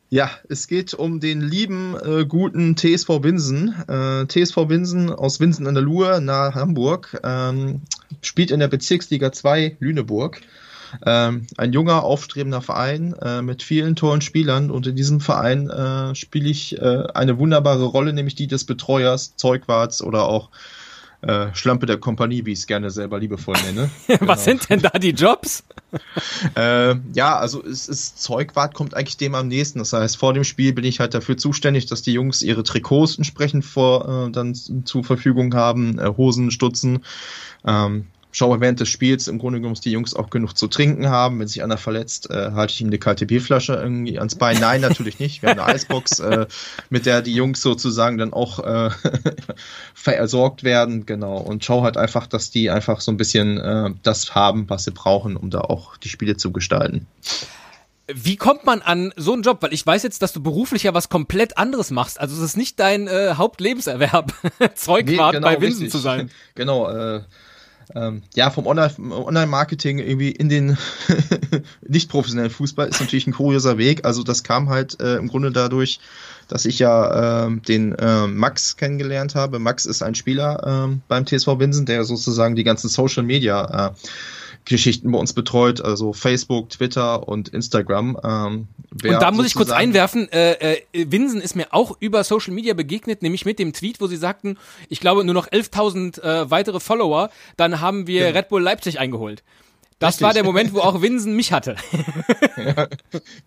Speaker 8: Ja, es geht um den lieben, äh, guten TSV Winsen. Äh, TSV Winsen aus Winsen an der Luhe nahe Hamburg. Ähm, spielt in der Bezirksliga 2 Lüneburg. Ähm, ein junger, aufstrebender Verein äh, mit vielen tollen Spielern und in diesem Verein äh, spiele ich äh, eine wunderbare Rolle, nämlich die des Betreuers, Zeugwarts oder auch äh, Schlampe der Kompanie, wie ich es gerne selber liebevoll nenne. [LAUGHS]
Speaker 3: Was sind denn da die Jobs? [LAUGHS]
Speaker 8: Äh, ja, also es ist Zeugwart kommt eigentlich dem am nächsten. Das heißt, vor dem Spiel bin ich halt dafür zuständig, dass die Jungs ihre Trikots entsprechend vor äh, dann zur Verfügung haben, äh, Hosen, Stutzen. Ähm, schaue während des Spiels im Grunde genommen, dass die Jungs auch genug zu trinken haben. Wenn sich einer verletzt, äh, halte ich ihm eine kalte Bierflasche irgendwie ans Bein. Nein, natürlich nicht. Wir haben eine Eisbox, äh, mit der die Jungs sozusagen dann auch äh, [LAUGHS] versorgt werden. Genau. Und schau halt einfach, dass die einfach so ein bisschen äh, das haben, was sie brauchen, um da auch die Spiele zu gestalten.
Speaker 3: Wie kommt man an so einen Job? Weil ich weiß jetzt, dass du beruflich ja was komplett anderes machst. Also es ist nicht dein äh, Hauptlebenserwerb, [LAUGHS] Zeugwart
Speaker 8: Nee, genau,
Speaker 3: bei Winsen
Speaker 8: richtig.
Speaker 3: zu sein. [LAUGHS]
Speaker 8: Genau, äh, ähm, ja, vom Online- Online-Marketing irgendwie in den [LAUGHS] nicht professionellen Fußball ist natürlich ein kurioser Weg. Also das kam halt äh, im Grunde dadurch, dass ich ja ähm, den ähm, Max kennengelernt habe. Max ist ein Spieler ähm, beim TSV Winsen, der sozusagen die ganzen Social Media äh, Geschichten bei uns betreut, also Facebook, Twitter und Instagram. Ähm, wer
Speaker 3: Und da muss ich kurz einwerfen, äh, äh, Winsen ist mir auch über Social Media begegnet, nämlich mit dem Tweet, wo sie sagten, ich glaube nur noch 11.000 äh, weitere Follower, dann haben wir
Speaker 8: Genau.
Speaker 3: Red Bull Leipzig eingeholt. Das
Speaker 8: Richtig.
Speaker 3: war der Moment, wo auch Winsen mich hatte. [LAUGHS]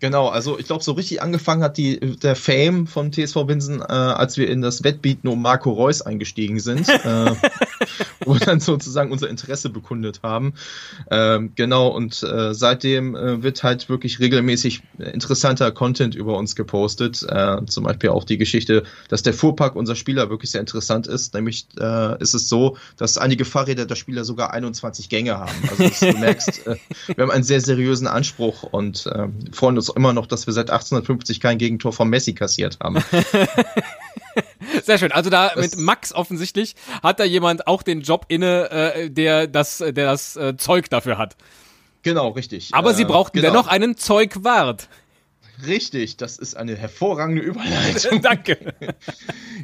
Speaker 8: Genau, also ich glaube, so richtig angefangen hat die, der Fame von TSV Winsen, äh, als wir in das Wettbieten um Marco Reus eingestiegen sind, äh, [LAUGHS] [LAUGHS] wo wir dann sozusagen unser Interesse bekundet haben. Ähm, genau, und äh, seitdem äh, wird halt wirklich regelmäßig interessanter Content über uns gepostet. Äh, zum Beispiel auch die Geschichte, dass der Fuhrpark unser Spieler wirklich sehr interessant ist. Nämlich äh, ist es so, dass einige Fahrräder der Spieler sogar 21 Gänge haben. Also du merkst, äh, [LAUGHS] wir haben einen sehr seriösen Anspruch und äh, freuen uns immer noch, dass wir seit 1850 kein Gegentor von Messi kassiert haben. [LAUGHS] [LAUGHS]
Speaker 3: Sehr schön. Also da
Speaker 8: Das-
Speaker 3: mit Max offensichtlich hat da jemand auch den Job inne, äh, der das, der das äh, Zeug dafür hat.
Speaker 8: Genau, richtig.
Speaker 3: Aber sie
Speaker 8: Äh,
Speaker 3: brauchten
Speaker 8: genau.
Speaker 3: dennoch einen Zeugwart.
Speaker 8: Richtig, das ist eine hervorragende Überleitung. [LAUGHS]
Speaker 3: Danke. [LAUGHS]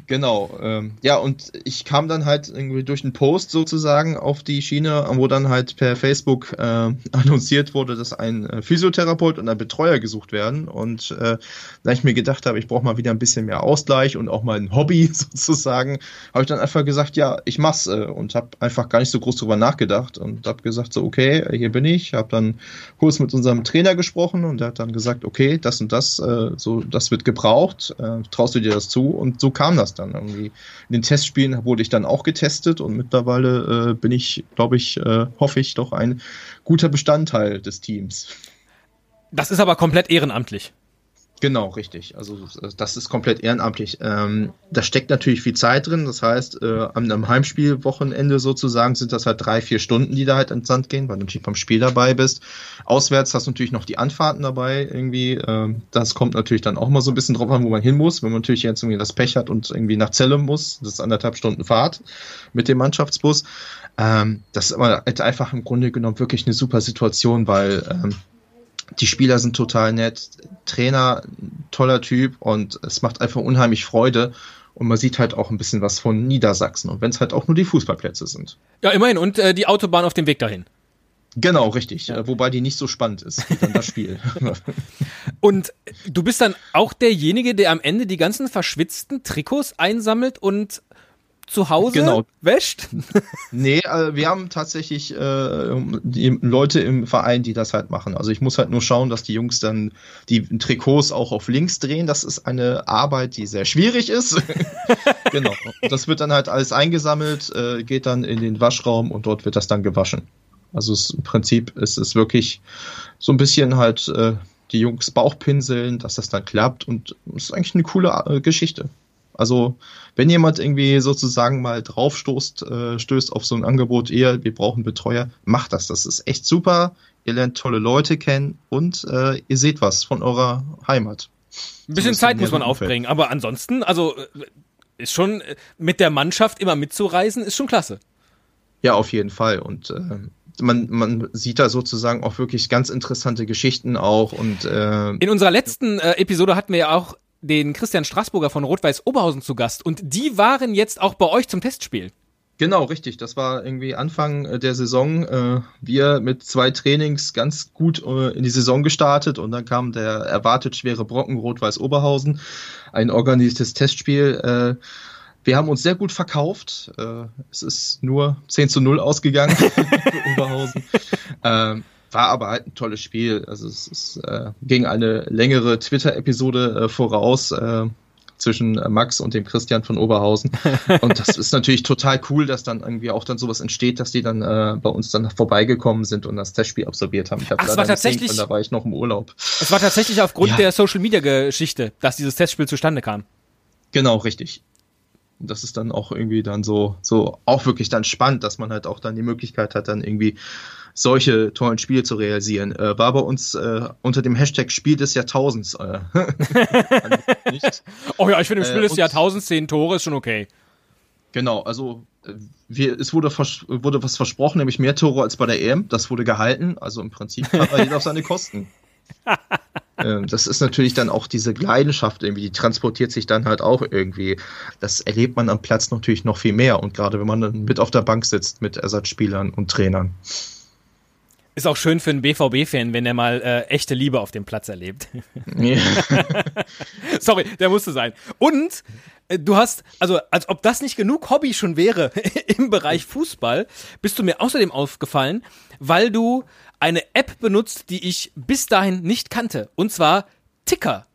Speaker 8: Genau, ähm, ja, und ich kam dann halt irgendwie durch einen Post sozusagen auf die Schiene, wo dann halt per Facebook äh, annonciert wurde, dass ein äh, Physiotherapeut und ein Betreuer gesucht werden. Und äh, da ich mir gedacht habe, ich brauche mal wieder ein bisschen mehr Ausgleich und auch mal ein Hobby [LAUGHS] sozusagen, habe ich dann einfach gesagt, ja, ich mach's äh, und habe einfach gar nicht so groß drüber nachgedacht und habe gesagt, so okay, hier bin ich, habe dann kurz mit unserem Trainer gesprochen und der hat dann gesagt, okay, das und das, äh, so das wird gebraucht, äh, traust du dir das zu? Und so kam das dann irgendwie. In den Testspielen wurde ich dann auch getestet und mittlerweile äh, bin ich, glaube ich, äh, hoffe ich, doch ein guter Bestandteil des Teams.
Speaker 3: Das ist aber komplett ehrenamtlich.
Speaker 8: Genau, richtig. Also das ist komplett ehrenamtlich. Ähm, da steckt natürlich viel Zeit drin. Das heißt, äh, am, am Heimspielwochenende sozusagen sind das halt drei, vier Stunden, die da halt ins Sand gehen, weil du natürlich beim Spiel dabei bist. Auswärts hast du natürlich noch die Anfahrten dabei irgendwie. Ähm, das kommt natürlich dann auch mal so ein bisschen drauf an, wo man hin muss. Wenn man natürlich jetzt irgendwie das Pech hat und irgendwie nach Zelle muss, das ist anderthalb Stunden Fahrt mit dem Mannschaftsbus. Ähm, das ist aber halt einfach im Grunde genommen wirklich eine super Situation, weil ähm, die Spieler sind total nett, Trainer, toller Typ und es macht einfach unheimlich Freude. Und man sieht halt auch ein bisschen was von Niedersachsen. Und wenn es halt auch nur die Fußballplätze sind.
Speaker 3: Ja, immerhin. Und äh, die Autobahn auf dem Weg dahin.
Speaker 8: Genau, richtig. Äh, Wobei die nicht so spannend ist wie dann das Spiel. [LAUGHS]
Speaker 3: Und du bist dann auch derjenige, der am Ende die ganzen verschwitzten Trikots einsammelt und zu Hause
Speaker 8: Genau.
Speaker 3: wäscht? [LAUGHS]
Speaker 8: Nee, äh, wir haben tatsächlich äh, die Leute im Verein, die das halt machen. Also ich muss halt nur schauen, dass die Jungs dann die Trikots auch auf links drehen. Das ist eine Arbeit, die sehr schwierig ist. [LAUGHS] [LAUGHS] genau. Das wird dann halt alles eingesammelt, äh, geht dann in den Waschraum und dort wird das dann gewaschen. Also es, im Prinzip ist es wirklich so ein bisschen halt äh, die Jungs Bauchpinseln, dass das dann klappt und es ist eigentlich eine coole äh, Geschichte. Also, wenn jemand irgendwie sozusagen mal draufstoßt, äh, stößt auf so ein Angebot, eher, wir brauchen Betreuer, macht das. Das ist echt super. Ihr lernt tolle Leute kennen und äh, ihr seht was von eurer Heimat.
Speaker 3: Ein bisschen
Speaker 8: Zumindest
Speaker 3: Zeit muss man
Speaker 8: Umfeld.
Speaker 3: aufbringen, aber ansonsten, also äh, ist schon äh, mit der Mannschaft immer mitzureisen, ist schon klasse.
Speaker 8: Ja, auf jeden Fall. Und äh, man, man sieht da sozusagen auch wirklich ganz interessante Geschichten auch und äh,
Speaker 3: In unserer letzten äh, Episode hatten wir ja auch den Christian Straßburger von Rot-Weiß Oberhausen zu Gast und die waren jetzt auch bei euch zum Testspiel.
Speaker 8: Genau, richtig. Das war irgendwie Anfang äh, der Saison. Äh, wir mit zwei Trainings ganz gut äh, in die Saison gestartet und dann kam der erwartet schwere Brocken Rot-Weiß Oberhausen, ein organisiertes Testspiel. Wir haben uns sehr gut verkauft. Es ist nur 10 zu 0 ausgegangen [LAUGHS] für Oberhausen. War aber halt ein tolles Spiel. Also es, es äh, ging eine längere Twitter-Episode äh, voraus. Äh, zwischen äh, Max und dem Christian von Oberhausen. [LAUGHS] Und das ist natürlich total cool, dass dann irgendwie auch dann sowas entsteht, dass die dann äh, bei uns dann vorbeigekommen sind und das Testspiel absolviert haben. Ich hab
Speaker 3: Ach, es war tatsächlich-
Speaker 8: können, da war ich noch im Urlaub.
Speaker 3: Es war tatsächlich aufgrund
Speaker 8: Ja.
Speaker 3: der Social-Media-Geschichte, dass dieses Testspiel zustande kam.
Speaker 8: Genau, richtig. Und das ist dann auch irgendwie dann so, so auch wirklich dann spannend, dass man halt auch dann die Möglichkeit hat, dann irgendwie solche tollen Spiele zu realisieren. Äh, war bei uns äh, unter dem Hashtag Spiel des Jahrtausends. Äh. [LAUGHS] [LAUGHS]
Speaker 3: Oh ja, ich finde im Spiel
Speaker 8: Äh,
Speaker 3: des
Speaker 8: und-
Speaker 3: Jahrtausends zehn Tore ist schon okay.
Speaker 8: Genau, also äh, wir, es wurde, wurde was versprochen, nämlich mehr Tore als bei der EM. Das wurde gehalten. Also im Prinzip [LAUGHS] hat er jeder auf seine Kosten. Ähm, das ist natürlich dann auch diese Leidenschaft irgendwie, die transportiert sich dann halt auch irgendwie. Das erlebt man am Platz natürlich noch viel mehr und gerade wenn man dann mit auf der Bank sitzt mit Ersatzspielern und Trainern.
Speaker 3: Ist auch schön für einen BVB-Fan, wenn er mal äh, echte Liebe auf dem Platz erlebt.
Speaker 8: Ja. [LAUGHS]
Speaker 3: Sorry, der musste sein. Und äh, du hast, also als ob das nicht genug Hobby schon wäre [LAUGHS] im Bereich Fußball, bist du mir außerdem aufgefallen, weil du eine App benutzt, die ich bis dahin nicht kannte. Und zwar Ticker.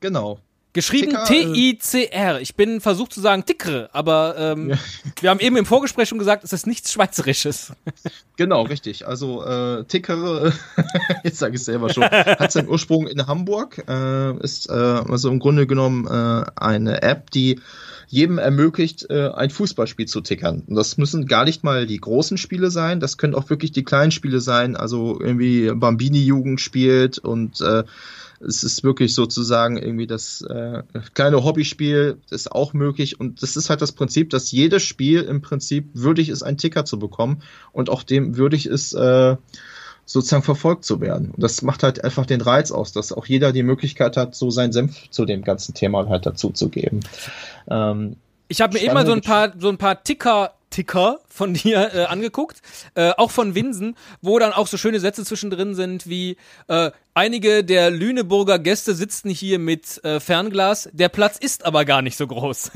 Speaker 8: genau.
Speaker 3: Geschrieben
Speaker 8: Ticker, äh,
Speaker 3: T-I-C-R. Ich bin versucht zu sagen Tickre, aber ähm, [LAUGHS] wir haben eben im Vorgespräch schon gesagt, es ist nichts Schweizerisches. [LAUGHS]
Speaker 8: Genau, richtig. Also äh, Ticker, [LAUGHS] jetzt sage ich selber schon, hat seinen Ursprung in Hamburg, äh, ist äh, also im Grunde genommen äh, eine App, die jedem ermöglicht, äh, ein Fußballspiel zu tickern. Und das müssen gar nicht mal die großen Spiele sein, das können auch wirklich die kleinen Spiele sein, also irgendwie Bambini-Jugend spielt und äh, es ist wirklich sozusagen irgendwie das äh, kleine Hobbyspiel ist auch möglich und das ist halt das Prinzip, dass jedes Spiel im Prinzip würdig ist, einen Ticker zu bekommen und auch dem würdig ist, äh, sozusagen verfolgt zu werden. Und das macht halt einfach den Reiz aus, dass auch jeder die Möglichkeit hat, so seinen Senf zu dem ganzen Thema halt dazu zu geben. Ähm,
Speaker 3: Ich habe mir mal so ein paar, so ein paar Ticker, Ticker von dir äh, angeguckt, äh, auch von Winsen, wo dann auch so schöne Sätze zwischendrin sind wie äh, einige der Lüneburger Gäste sitzen hier mit äh, Fernglas, der Platz ist aber gar nicht so groß.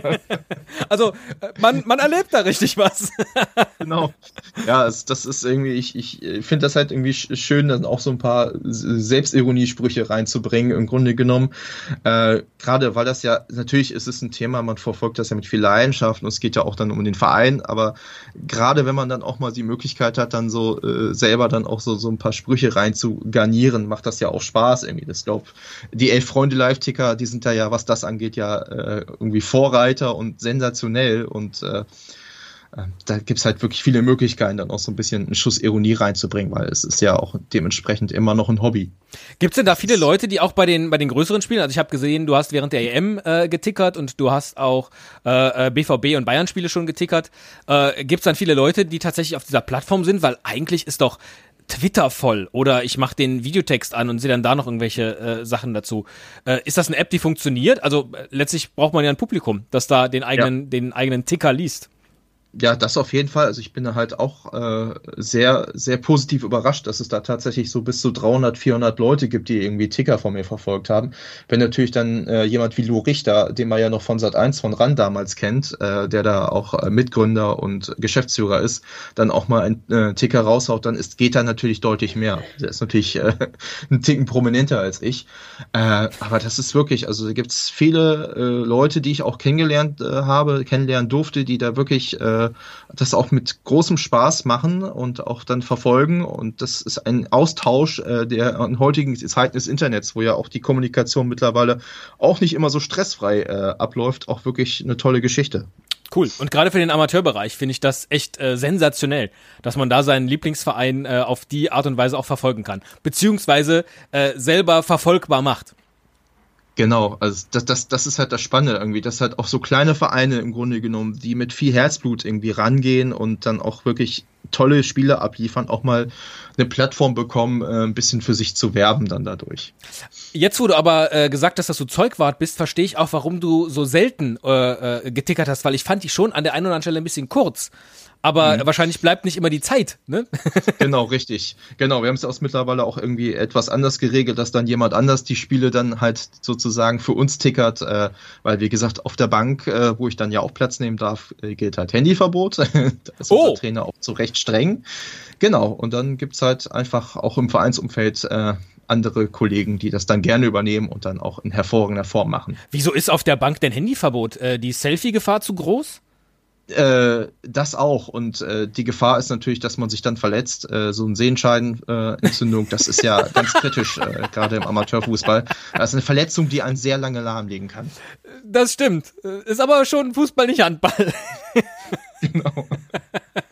Speaker 3: [LAUGHS] also äh, man, man erlebt da richtig was. [LAUGHS]
Speaker 8: genau. Ja, es, das ist irgendwie, ich, ich finde das halt irgendwie sch- schön, dann auch so ein paar Selbstironiesprüche reinzubringen, im Grunde genommen. Äh, Gerade weil das ja, natürlich ist es ein Thema, man verfolgt das ja mit viel Leidenschaft und es geht ja auch dann um den Verein, aber gerade wenn man dann auch mal die Möglichkeit hat, dann so äh, selber dann auch so, so ein paar Sprüche rein zu garnieren, macht das ja auch Spaß irgendwie. Das glaub, die elf Freunde Live-Ticker, die sind da ja, was das angeht, ja äh, irgendwie Vorreiter und sensationell und äh, da gibt's halt wirklich viele Möglichkeiten, dann auch so ein bisschen einen Schuss Ironie reinzubringen, weil es ist ja auch dementsprechend immer noch ein Hobby.
Speaker 3: Gibt's denn da viele Leute, die auch bei den bei den größeren Spielen, also ich habe gesehen, du hast während der EM äh, getickert und du hast auch äh, äh, BVB und Bayern Spiele schon getickert. Äh, Gibt's dann viele Leute, die tatsächlich auf dieser Plattform sind, weil eigentlich ist doch Twitter voll oder ich mache den Videotext an und sehe dann da noch irgendwelche äh, Sachen dazu. Äh, ist das eine App, die funktioniert? Also äh, letztlich braucht man ja ein Publikum, das da den eigenen den eigenen Ticker liest.
Speaker 8: Ja, das auf jeden Fall. Also ich bin da halt auch äh, sehr, sehr positiv überrascht, dass es da tatsächlich so bis zu 300, 400 Leute gibt, die irgendwie Ticker von mir verfolgt haben. Wenn natürlich dann äh, jemand wie Lou Richter, den man ja noch von Sat1 von RAN damals kennt, äh, der da auch äh, Mitgründer und Geschäftsführer ist, dann auch mal ein äh, Ticker raushaut, dann ist, geht da natürlich deutlich mehr. Der ist natürlich äh, [LAUGHS] ein Ticken prominenter als ich. Äh, aber das ist wirklich, also da gibt's viele äh, Leute, die ich auch kennengelernt äh, habe, kennenlernen durfte, die da wirklich äh, das auch mit großem Spaß machen und auch dann verfolgen. Und das ist ein Austausch, äh, der in heutigen Zeiten des Internets, wo ja auch die Kommunikation mittlerweile auch nicht immer so stressfrei äh, abläuft, auch wirklich eine tolle Geschichte.
Speaker 3: Cool. Und gerade für den Amateurbereich finde ich das echt äh, sensationell, dass man da seinen Lieblingsverein äh, auf die Art und Weise auch verfolgen kann. Beziehungsweise äh, selber verfolgbar macht.
Speaker 8: Genau, also das, das, das ist halt das Spannende irgendwie, dass halt auch so kleine Vereine im Grunde genommen, die mit viel Herzblut irgendwie rangehen und dann auch wirklich tolle Spiele abliefern, auch mal eine Plattform bekommen, äh, ein bisschen für sich zu werben dann dadurch.
Speaker 3: Jetzt, wo du aber äh, gesagt hast, dass du Zeugwart bist, verstehe ich auch, warum du so selten äh, äh, getickert hast, weil ich fand dich schon an der einen oder anderen Stelle ein bisschen kurz aber mhm. wahrscheinlich bleibt nicht immer die Zeit, ne? [LAUGHS]
Speaker 8: genau, richtig. Genau, wir haben es auch mittlerweile auch irgendwie etwas anders geregelt, dass dann jemand anders die Spiele dann halt sozusagen für uns tickert, äh, weil wie gesagt, auf der Bank, äh, wo ich dann ja auch Platz nehmen darf, äh, gilt halt Handyverbot. [LAUGHS] da ist oh. unser Trainer auch zu Recht streng. Genau, und dann gibt's halt einfach auch im Vereinsumfeld äh, andere Kollegen, die das dann gerne übernehmen und dann auch in hervorragender Form machen.
Speaker 3: Wieso ist auf der Bank denn Handyverbot? Äh, die Selfie-Gefahr zu groß?
Speaker 8: Äh, das auch. Und äh, die Gefahr ist natürlich, dass man sich dann verletzt. Äh, so ein Sehenscheidenentzündung, das ist ja [LAUGHS] ganz kritisch, äh, gerade im Amateurfußball. Das ist eine Verletzung, die einen sehr lange lahmlegen kann.
Speaker 3: Das stimmt. Ist aber schon Fußball, nicht Handball. [LAUGHS] genau. [LAUGHS]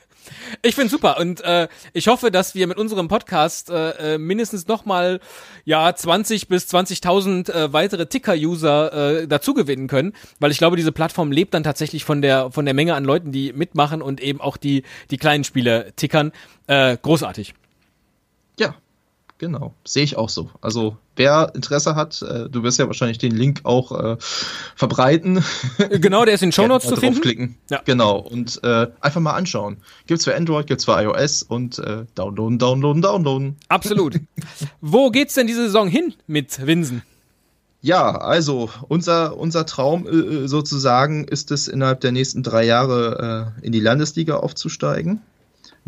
Speaker 3: Ich finde super und äh, ich hoffe, dass wir mit unserem Podcast äh, äh mindestens nochmal ja 20 bis 20.000 äh, weitere Ticker-User äh, dazu gewinnen können, weil ich glaube, diese Plattform lebt dann tatsächlich von der von der Menge an Leuten, die mitmachen und eben auch die die kleinen Spiele tickern. Äh, großartig.
Speaker 8: Ja, Genau, sehe ich auch so. Also wer Interesse hat, äh, du wirst ja wahrscheinlich den Link auch äh, verbreiten.
Speaker 3: Genau, der ist in den [LAUGHS] Show Notes zu finden.
Speaker 8: Draufklicken. Ja. Genau, und äh, einfach mal anschauen. Gibt's für Android, gibt's für iOS und äh, downloaden, downloaden, downloaden.
Speaker 3: Absolut. [LAUGHS] Wo geht's denn diese Saison hin mit Winsen?
Speaker 8: Ja, also unser, unser Traum äh, äh, sozusagen ist es, innerhalb der nächsten drei Jahre äh, in die Landesliga aufzusteigen.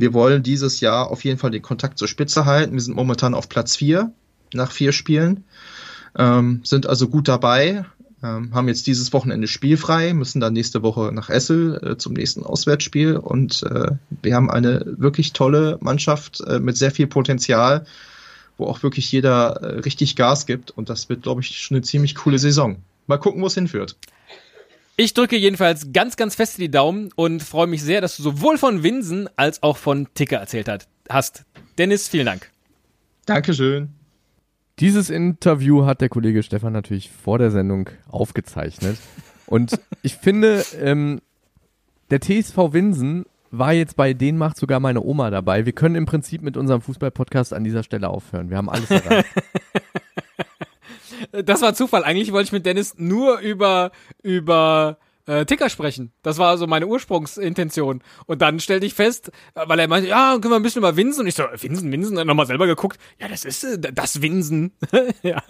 Speaker 8: Wir wollen dieses Jahr auf jeden Fall den Kontakt zur Spitze halten. Wir sind momentan auf Platz 4 nach vier Spielen, ähm, sind also gut dabei, ähm, haben jetzt dieses Wochenende spielfrei, müssen dann nächste Woche nach Essel äh, zum nächsten Auswärtsspiel und äh, wir haben eine wirklich tolle Mannschaft äh, mit sehr viel Potenzial, wo auch wirklich jeder äh, richtig Gas gibt und das wird, glaube ich, schon eine ziemlich coole Saison. Mal gucken, wo es hinführt.
Speaker 3: Ich drücke jedenfalls ganz, ganz fest die Daumen und freue mich sehr, dass du sowohl von Winsen als auch von Ticker erzählt hast. Dennis, vielen Dank.
Speaker 8: Dankeschön.
Speaker 2: Dieses Interview hat der Kollege Stefan natürlich vor der Sendung aufgezeichnet. Und [LAUGHS] ich finde, ähm, der TSV Winsen war jetzt bei denen macht sogar meine Oma dabei. Wir können im Prinzip mit unserem Fußball-Podcast an dieser Stelle aufhören. Wir haben alles erreicht. [LAUGHS]
Speaker 3: das war Zufall. Eigentlich wollte ich mit Dennis nur über, über äh, Ticker sprechen. Das war so meine Ursprungsintention. Und dann stellte ich fest, äh, weil er meinte, ja, können wir ein bisschen über Winsen? Und ich so, Winsen, Winsen? Dann nochmal selber geguckt. Ja, das ist äh, das Winsen. [LAUGHS] ja,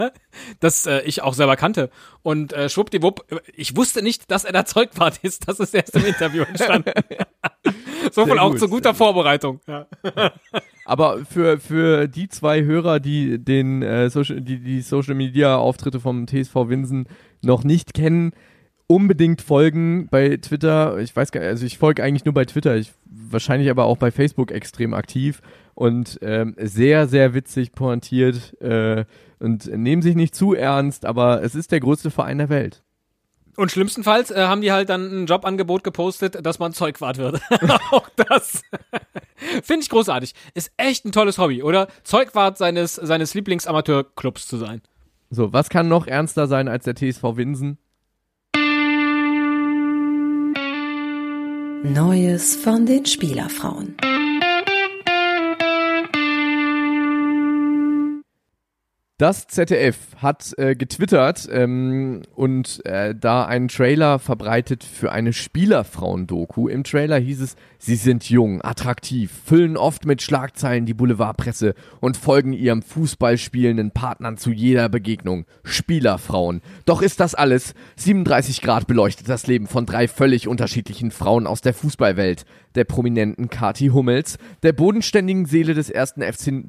Speaker 3: das äh, ich auch selber kannte. Und äh, schwuppdiwupp, ich wusste nicht, dass er da Zeugwart [LAUGHS] ist. Das ist erst im Interview entstanden. [LAUGHS] [LAUGHS] so viel auch zu guter Vorbereitung. Ja. [LAUGHS]
Speaker 2: Aber für, für die zwei Hörer, die den äh, Social, die, die Social Media Auftritte vom TSV Winsen noch nicht kennen, unbedingt folgen bei Twitter. Ich weiß gar nicht, also ich folge eigentlich nur bei Twitter, ich wahrscheinlich aber auch bei Facebook extrem aktiv und ähm, sehr, sehr witzig pointiert äh, und nehmen sich nicht zu ernst, aber es ist der größte Verein der Welt.
Speaker 3: Und schlimmstenfalls äh, haben die halt dann ein Jobangebot gepostet, dass man Zeugwart wird. [LAUGHS] Auch das [LAUGHS] finde ich großartig. Ist echt ein tolles Hobby, oder? Zeugwart seines, seines Lieblingsamateurclubs zu sein.
Speaker 2: So, was kann noch ernster sein als der TSV Winsen?
Speaker 4: Neues von den Spielerfrauen.
Speaker 2: Das ZDF hat äh, getwittert ähm, und äh, da einen Trailer verbreitet für eine Spielerfrauen-Doku. Im Trailer hieß es, sie sind jung, attraktiv, füllen oft mit Schlagzeilen die Boulevardpresse und folgen ihrem Fußballspielenden Partnern zu jeder Begegnung. Spielerfrauen. Doch ist das alles? 37 Grad beleuchtet das Leben von drei völlig unterschiedlichen Frauen aus der Fußballwelt. Der prominenten Kati Hummels, der bodenständigen Seele des ersten FC,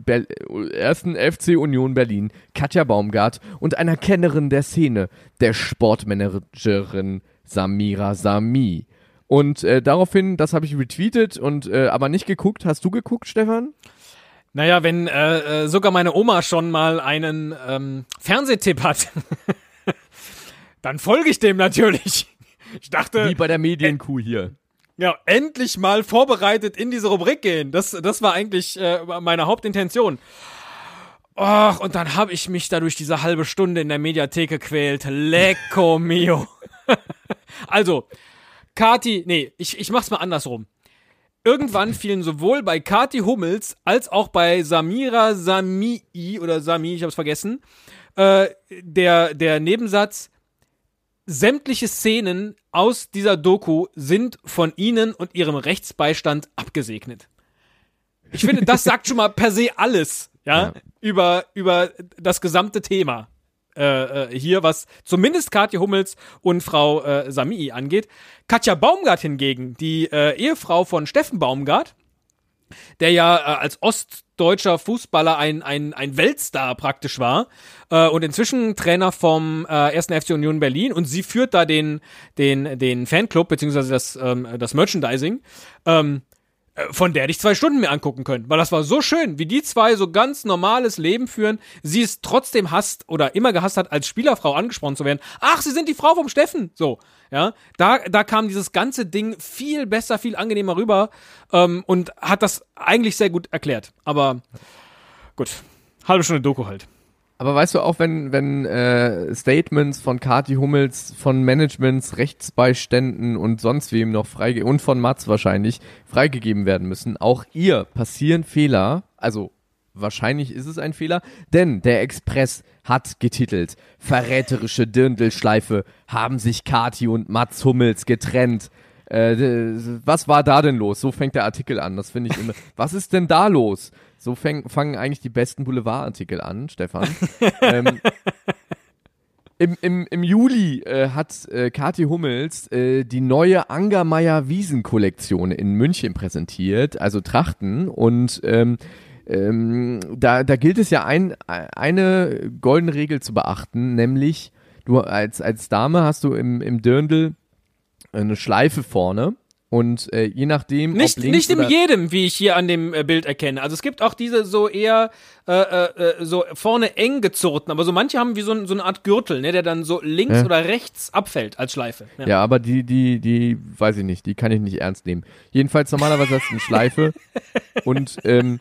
Speaker 2: ersten FC Union Berlin, Katja Baumgart und einer Kennerin der Szene, der Sportmanagerin Samira Sami. Und äh, daraufhin, das habe ich retweetet und äh, aber nicht geguckt. Hast du geguckt, Stefan?
Speaker 3: Naja, wenn äh, äh, sogar meine Oma schon mal einen ähm, Fernsehtipp hat, [LAUGHS] dann folge ich dem natürlich. Ich dachte,
Speaker 2: Wie bei der Medienkuh hier.
Speaker 3: Ja, endlich mal vorbereitet in diese Rubrik gehen. Das, das war eigentlich äh, meine Hauptintention. Och, und dann habe ich mich da durch diese halbe Stunde in der Mediathek gequält. Lecco [LAUGHS] mio. [LAUGHS] also, Kati, nee, ich, ich mach's mal andersrum. Irgendwann fielen sowohl bei Kati Hummels als auch bei Samira Samii oder Sami, ich hab's vergessen, äh, der, der Nebensatz, sämtliche Szenen aus dieser Doku sind von ihnen und ihrem Rechtsbeistand abgesegnet. Ich finde, das sagt schon mal per se alles, ja,
Speaker 2: Ja.
Speaker 3: über, über das gesamte Thema. Äh, äh, hier, was zumindest Katja Hummels und Frau äh, Samii angeht. Katja Baumgart hingegen, die äh, Ehefrau von Steffen Baumgart, der ja äh, als ostdeutscher Fußballer ein, ein, ein Weltstar praktisch war äh, und inzwischen Trainer vom äh, 1. FC Union Berlin und sie führt da den, den, den Fanclub beziehungsweise das, ähm, das Merchandising. Ähm, äh, von der hätte ich zwei Stunden mir angucken können, weil das war so schön, wie die zwei so ganz normales Leben führen. Sie es trotzdem hasst oder immer gehasst hat, als Spielerfrau angesprochen zu werden. Ach, sie sind die Frau vom Steffen. So, ja, da, da kam dieses ganze Ding viel besser, viel angenehmer rüber ähm, und hat das eigentlich sehr gut erklärt. Aber gut, halbe Stunde Doku halt.
Speaker 2: Aber weißt du auch, wenn, wenn äh, Statements von Kati Hummels, von Managements, Rechtsbeiständen und sonst wem noch freigegeben, und von Mats wahrscheinlich, freigegeben werden müssen, auch ihr passieren Fehler, also wahrscheinlich ist es ein Fehler, denn der Express hat getitelt, verräterische Dirndlschleife haben sich Kati und Mats Hummels getrennt. Äh, was war da denn los? So fängt der Artikel an. Das finde ich immer. Was ist denn da los? So fäng, fangen eigentlich die besten Boulevardartikel an, Stefan. [LAUGHS] ähm, im, im, Im Juli äh, hat äh, Kathi Hummels äh, die neue Angermeier Wiesen-Kollektion in München präsentiert, also Trachten. Und ähm, ähm, da, da gilt es ja ein, eine goldene Regel zu beachten, nämlich du als, als Dame hast du im, im Dirndl eine Schleife vorne. Und äh, je nachdem,
Speaker 3: Nicht,
Speaker 2: ob links
Speaker 3: nicht in jedem, wie ich hier an dem äh, Bild erkenne. Also es gibt auch diese so eher äh, äh, äh, so vorne eng gezurrten, aber so manche haben wie so, ein, so eine Art Gürtel, ne, der dann so links
Speaker 2: Ja.
Speaker 3: oder rechts abfällt als Schleife. Ja.
Speaker 2: Ja, aber die, die, die, weiß ich nicht, die kann ich nicht ernst nehmen. Jedenfalls normalerweise hast du eine Schleife [LAUGHS] und ähm,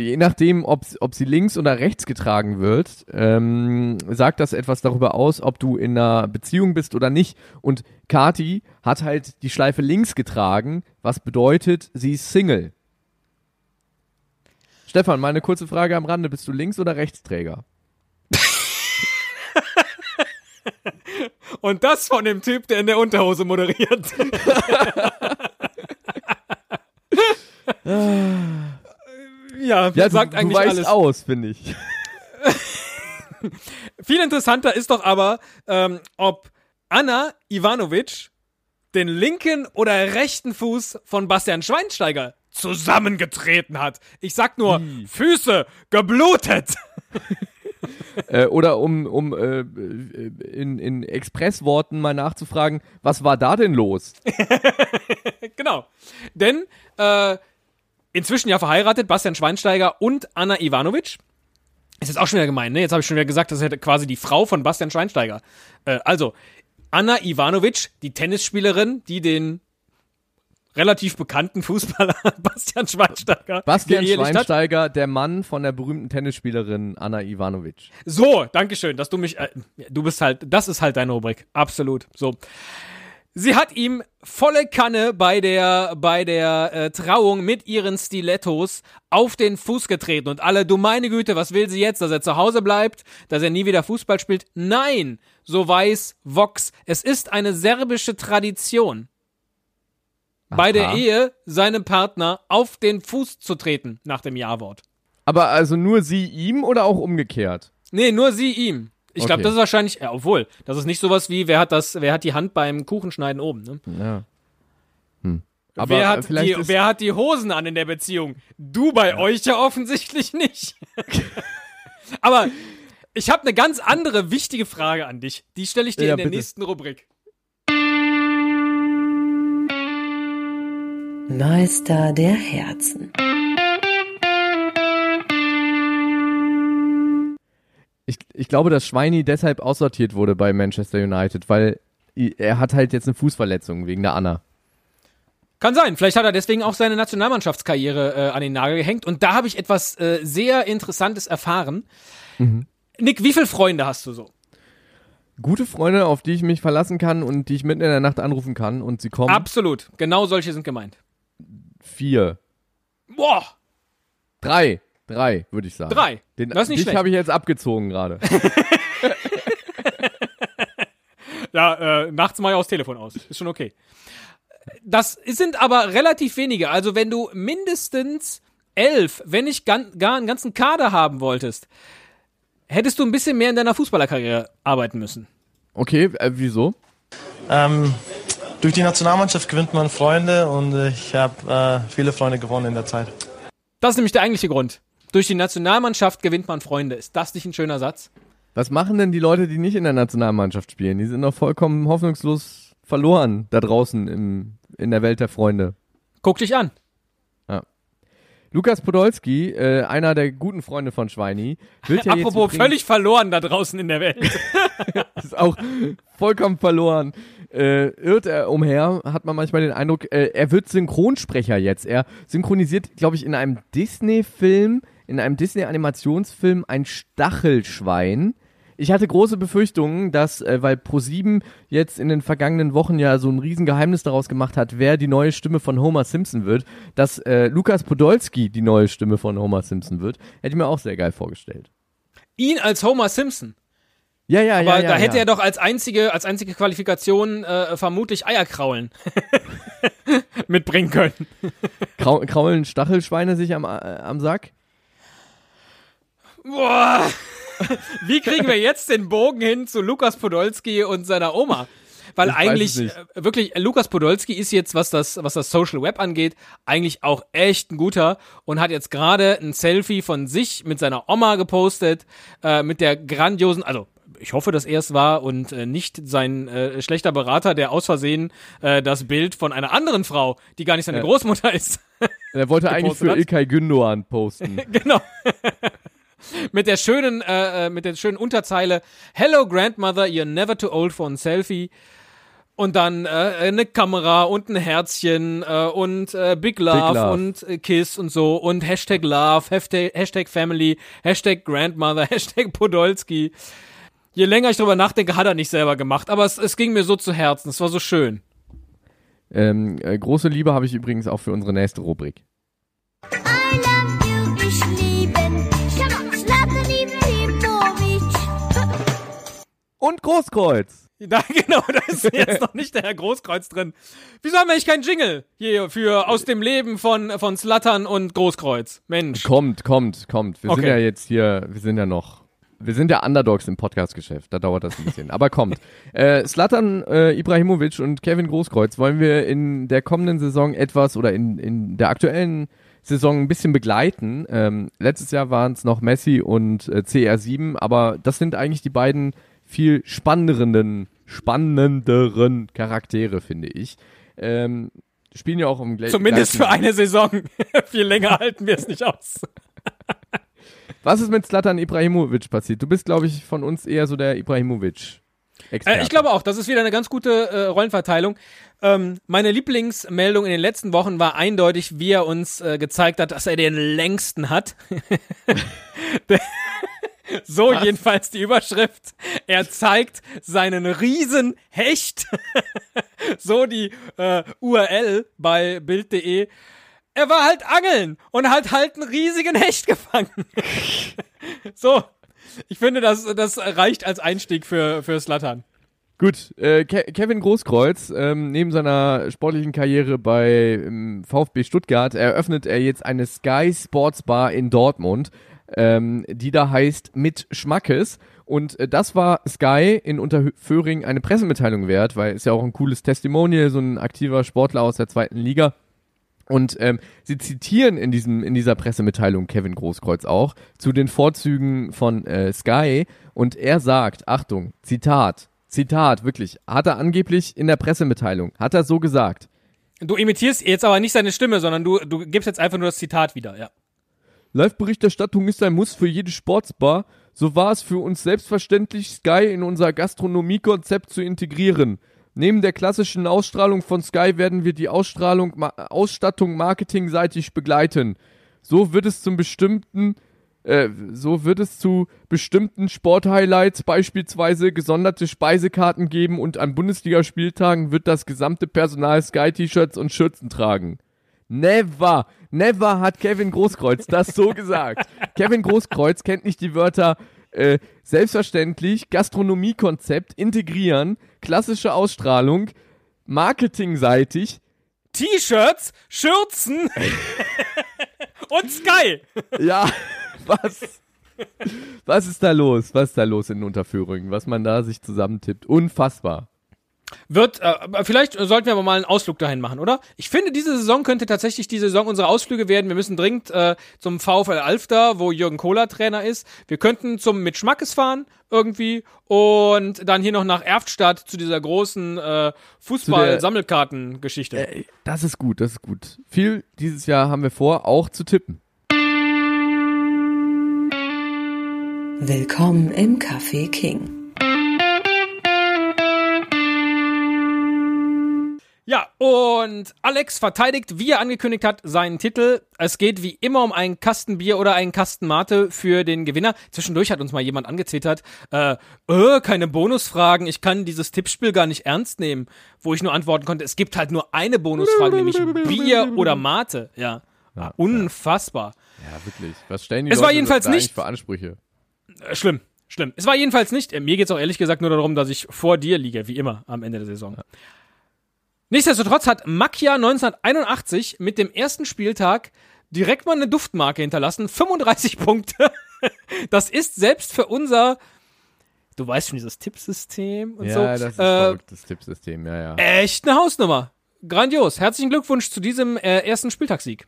Speaker 2: je nachdem, ob, ob sie links oder rechts getragen wird, ähm, sagt das etwas darüber aus, ob du in einer Beziehung bist oder nicht. Und Kati hat halt die Schleife links getragen, was bedeutet, sie ist Single. Stefan, mal eine kurze Frage am Rande. Bist du Links- oder Rechtsträger? [LAUGHS]
Speaker 3: Und das von dem Typ, der in der Unterhose moderiert. [LAUGHS] [LAUGHS] ja,
Speaker 2: Ja,
Speaker 3: sagt
Speaker 2: du,
Speaker 3: eigentlich
Speaker 2: du weißt
Speaker 3: alles.
Speaker 2: aus, finde ich. [LAUGHS]
Speaker 3: Viel interessanter ist doch aber, ähm, ob Anna Ivanovic den linken oder rechten Fuß von Bastian Schweinsteiger zusammengetreten hat. Ich sag nur, Füße geblutet. [LAUGHS]
Speaker 2: Äh, oder um, um äh, in, in Expressworten mal nachzufragen, was war da denn los? [LAUGHS]
Speaker 3: genau. Denn äh, inzwischen ja verheiratet, Bastian Schweinsteiger und Anna Ivanovic. Ist jetzt auch schon wieder gemein, ne? Jetzt habe ich schon wieder gesagt, das ist quasi die Frau von Bastian Schweinsteiger. Äh, also, Anna Ivanovic, die Tennisspielerin, die den relativ bekannten Fußballer [LAUGHS] Bastian Schweinsteiger
Speaker 2: Bastian
Speaker 3: geehelicht hat.
Speaker 2: Schweinsteiger, der Mann von der berühmten Tennisspielerin Anna Ivanovic.
Speaker 3: So, Dankeschön, dass du mich. Äh, du bist halt, das ist halt deine Rubrik. Absolut. So. Sie hat ihm volle Kanne bei der, bei der äh, Trauung mit ihren Stilettos auf den Fuß getreten. Und alle, du meine Güte, was will sie jetzt? Dass er zu Hause bleibt? Dass er nie wieder Fußball spielt? Nein! So weiß Vox. Es ist eine serbische Tradition. Bei der
Speaker 2: Aha.
Speaker 3: Ehe seinem Partner auf den Fuß zu treten, nach dem Ja-Wort.
Speaker 2: Aber also nur sie ihm oder auch umgekehrt?
Speaker 3: Nee, nur sie ihm. Ich glaube,
Speaker 2: Okay.
Speaker 3: das ist wahrscheinlich, ja, obwohl, das ist nicht sowas wie, wer hat das, wer hat die Hand beim Kuchenschneiden oben, ne?
Speaker 2: Ja. Hm. Aber
Speaker 3: wer, hat
Speaker 2: vielleicht
Speaker 3: die, wer hat die Hosen an in der Beziehung? Du bei euch ja offensichtlich nicht. [LAUGHS] Aber ich habe eine ganz andere wichtige Frage an dich. Die stelle ich dir
Speaker 2: Ja,
Speaker 3: in der
Speaker 2: bitte.
Speaker 3: nächsten Rubrik.
Speaker 4: Meister der Herzen.
Speaker 2: Ich, ich glaube, dass Schweini deshalb aussortiert wurde bei Manchester United, weil er hat halt jetzt eine Fußverletzung wegen der Anna.
Speaker 3: Kann sein. Vielleicht hat er deswegen auch seine Nationalmannschaftskarriere äh, an den Nagel gehängt. Und da habe ich etwas äh, sehr Interessantes erfahren.
Speaker 2: Mhm.
Speaker 3: Nick, wie viele Freunde hast du so?
Speaker 2: Gute Freunde, auf die ich mich verlassen kann und die ich mitten in der Nacht anrufen kann und sie kommen.
Speaker 3: Absolut. Genau solche sind gemeint.
Speaker 2: Vier.
Speaker 3: Boah.
Speaker 2: Drei. Drei, würde ich sagen.
Speaker 3: Drei.
Speaker 2: Den,
Speaker 3: Das ist nicht
Speaker 2: dich habe ich jetzt abgezogen gerade. [LAUGHS]
Speaker 3: Ja, äh, nachts mache ich auch das Telefon aus. Ist schon okay. Das sind aber relativ wenige. Also wenn du mindestens elf, wenn nicht gan gar einen ganzen Kader haben wolltest, hättest du ein bisschen mehr in deiner Fußballerkarriere arbeiten müssen.
Speaker 2: Okay, äh, wieso?
Speaker 9: Ähm, durch die Nationalmannschaft gewinnt man Freunde und ich habe äh, viele Freunde gewonnen in der Zeit.
Speaker 3: Das ist nämlich der eigentliche Grund. Durch die Nationalmannschaft gewinnt man Freunde. Ist das nicht ein schöner Satz?
Speaker 2: Was machen denn die Leute, die nicht in der Nationalmannschaft spielen? Die sind doch vollkommen hoffnungslos verloren da draußen im, in der Welt der Freunde.
Speaker 3: Guck dich an.
Speaker 2: Lukas Podolski, äh, einer der guten Freunde von Schweini, wird ja
Speaker 3: Apropos
Speaker 2: jetzt übrigens-
Speaker 3: völlig verloren da draußen in der Welt. [LAUGHS]
Speaker 2: ist auch vollkommen verloren. Äh, irrt er umher, hat man manchmal den Eindruck, äh, er wird Synchronsprecher jetzt. Er synchronisiert, glaube ich, in einem Disney-Film, in einem Disney-Animationsfilm ein Stachelschwein. Ich hatte große Befürchtungen, dass, äh, weil Pro7 jetzt in den vergangenen Wochen ja so ein Riesengeheimnis daraus gemacht hat, wer die neue Stimme von Homer Simpson wird, dass äh, Lukas Podolski die neue Stimme von Homer Simpson wird. Hätte ich mir auch sehr geil vorgestellt.
Speaker 3: Ihn als Homer Simpson.
Speaker 2: Ja, ja,
Speaker 3: Aber
Speaker 2: ja. ja,
Speaker 3: da hätte
Speaker 2: ja.
Speaker 3: er doch als einzige, als einzige Qualifikation äh, vermutlich Eierkraulen [LAUGHS] mitbringen können.
Speaker 2: Krau kraulen Stachelschweine sich am, äh, am Sack?
Speaker 3: Boah. Wie kriegen wir jetzt den Bogen hin zu Lukas Podolski und seiner Oma? Weil
Speaker 2: Ich
Speaker 3: eigentlich äh, wirklich Lukas Podolski ist jetzt was das was das Social Web angeht eigentlich auch echt ein guter und hat jetzt gerade ein Selfie von sich mit seiner Oma gepostet äh, mit der grandiosen also ich hoffe, dass er es war und äh, nicht sein äh, schlechter Berater, der aus Versehen äh, das Bild von einer anderen Frau, die gar nicht seine. Großmutter ist,
Speaker 2: Er wollte [LAUGHS] eigentlich für
Speaker 3: hat.
Speaker 2: Ilkay Gündoğan posten. [LAUGHS]
Speaker 3: genau. [LAUGHS] mit der schönen, äh, äh, mit der schönen Unterzeile Hello Grandmother, you're never too old for a selfie. Und dann äh, eine Kamera und ein Herzchen äh, und äh, Big, Love
Speaker 2: Love.
Speaker 3: und äh, Kiss und so und Hashtag Love, Hashtag, Hashtag Family, Hashtag Grandmother, [LAUGHS] Hashtag Podolski. Je länger ich drüber nachdenke, hat er nicht selber gemacht, aber es, es ging mir so zu Herzen, es war so schön.
Speaker 2: ähm, äh, große Liebe habe ich übrigens auch für unsere nächste Rubrik.
Speaker 10: I love you, ich lieben dich.
Speaker 2: Und Großkreuz. [LAUGHS]
Speaker 3: Da, genau, da ist jetzt noch nicht der Herr Großkreuz drin. Wieso haben wir eigentlich keinen Jingle hier für aus dem Leben von, von Slattern und Großkreuz? Mensch.
Speaker 2: Kommt, kommt, kommt. Wir sind
Speaker 3: Okay.
Speaker 2: ja jetzt hier, wir sind ja noch, wir sind ja Underdogs im Podcast-Geschäft. Da dauert das ein bisschen. Aber kommt. [LAUGHS] Äh, Slatan äh, Ibrahimovic und Kevin Großkreuz wollen wir in der kommenden Saison etwas oder in, in der aktuellen Saison ein bisschen begleiten. Ähm, letztes Jahr waren es noch Messi und äh, CR7, aber das sind eigentlich die beiden viel spannenderen, spannenderen Charaktere, finde ich. Ähm, spielen ja auch im gleichen.
Speaker 3: Zumindest für eine Saison. [LAUGHS] Viel länger halten wir es nicht aus. [LAUGHS]
Speaker 2: Was ist mit Zlatan Ibrahimovic passiert? Du bist, glaube ich, von uns eher so der Ibrahimovic.
Speaker 3: Äh, ich glaube auch, das ist wieder eine ganz gute äh, Rollenverteilung. Ähm, meine Lieblingsmeldung in den letzten Wochen war eindeutig, wie er uns äh, gezeigt hat, dass er den längsten hat. [LAUGHS] So jedenfalls die Überschrift. Er zeigt seinen riesen Hecht. [LAUGHS] so die äh, URL bei Bild.de. Er war halt angeln und hat halt einen riesigen Hecht gefangen. [LAUGHS] so. Ich finde, das, das reicht als Einstieg für, für Slattern.
Speaker 2: Gut, äh, Ke Kevin Großkreuz, ähm, neben seiner sportlichen Karriere bei ähm, VfB Stuttgart, eröffnet er jetzt eine Sky Sports Bar in Dortmund, ähm, die da heißt Mit Schmackes. Und äh, das war Sky in Unterföhring eine Pressemitteilung wert, weil ist ja auch ein cooles Testimonial, so ein aktiver Sportler aus der zweiten Liga. Und ähm, sie zitieren in diesem in dieser Pressemitteilung Kevin Großkreuz auch zu den Vorzügen von äh, Sky und er sagt, Achtung, Zitat, Zitat, wirklich, hat er angeblich in der Pressemitteilung, hat er so gesagt.
Speaker 3: Du imitierst jetzt aber nicht seine Stimme, sondern du, du gibst jetzt einfach nur das Zitat wieder, ja.
Speaker 2: Live-Berichterstattung ist ein Muss für jede Sportsbar. So war es für uns selbstverständlich, Sky in unser Gastronomiekonzept zu integrieren. Neben der klassischen Ausstrahlung von Sky werden wir die Ausstrahlung, ma Ausstattung marketingseitig begleiten. So wird es zum bestimmten, äh, so wird es zu bestimmten Sporthighlights beispielsweise gesonderte Speisekarten geben und an Bundesligaspieltagen wird das gesamte Personal Sky-T-Shirts und Schürzen tragen. Never, never hat Kevin Großkreuz das so [LAUGHS] gesagt. Kevin Großkreuz kennt nicht die Wörter äh, selbstverständlich, Gastronomiekonzept, integrieren, klassische Ausstrahlung, marketingseitig.
Speaker 3: T-Shirts, Schürzen [LAUGHS] und Sky.
Speaker 2: Ja, was? Was ist da los? Was ist da los in Unterführungen? Was man da sich zusammentippt? Unfassbar.
Speaker 3: Wird, äh, vielleicht sollten wir aber mal einen Ausflug dahin machen, oder? Ich finde, diese Saison könnte tatsächlich die Saison unserer Ausflüge werden. Wir müssen dringend äh, zum VfL Alfter, wo Jürgen Kohler Trainer ist. Wir könnten zum mit Schmackes fahren irgendwie und dann hier noch nach Erftstadt zu dieser großen äh, Fußball-Sammelkarten-Geschichte.
Speaker 2: Äh, das ist gut, das ist gut. Viel dieses Jahr haben wir vor, auch zu tippen.
Speaker 4: Willkommen im Café King.
Speaker 3: Und Alex verteidigt, wie er angekündigt hat, seinen Titel. Es geht wie immer um einen Kasten Bier oder einen Kasten Mate für den Gewinner. Zwischendurch hat uns mal jemand angetwittert, äh, äh, keine Bonusfragen, ich kann dieses Tippspiel gar nicht ernst nehmen. Wo ich nur antworten konnte, es gibt halt nur eine Bonusfrage, nämlich Bier oder Mate. Ja,
Speaker 2: Ja,
Speaker 3: unfassbar.
Speaker 2: Ja, wirklich. Was stellen die
Speaker 3: Es
Speaker 2: Leute
Speaker 3: war jedenfalls
Speaker 2: da
Speaker 3: nicht-
Speaker 2: für Ansprüche?
Speaker 3: Äh, schlimm, schlimm. Es war jedenfalls nicht, äh, mir geht's auch ehrlich gesagt nur darum, dass ich vor dir liege, wie immer, am Ende der Saison. Nichtsdestotrotz hat Makia 1981 mit dem ersten Spieltag direkt mal eine Duftmarke hinterlassen. 35 Punkte. [LAUGHS] Das ist selbst für unser, du weißt schon, dieses Tippsystem und
Speaker 2: Ja,
Speaker 3: so.
Speaker 2: das ist
Speaker 3: äh,
Speaker 2: verrücktes Tippsystem, ja, ja.
Speaker 3: echt eine Hausnummer. Grandios. Herzlichen Glückwunsch zu diesem äh, ersten Spieltagssieg.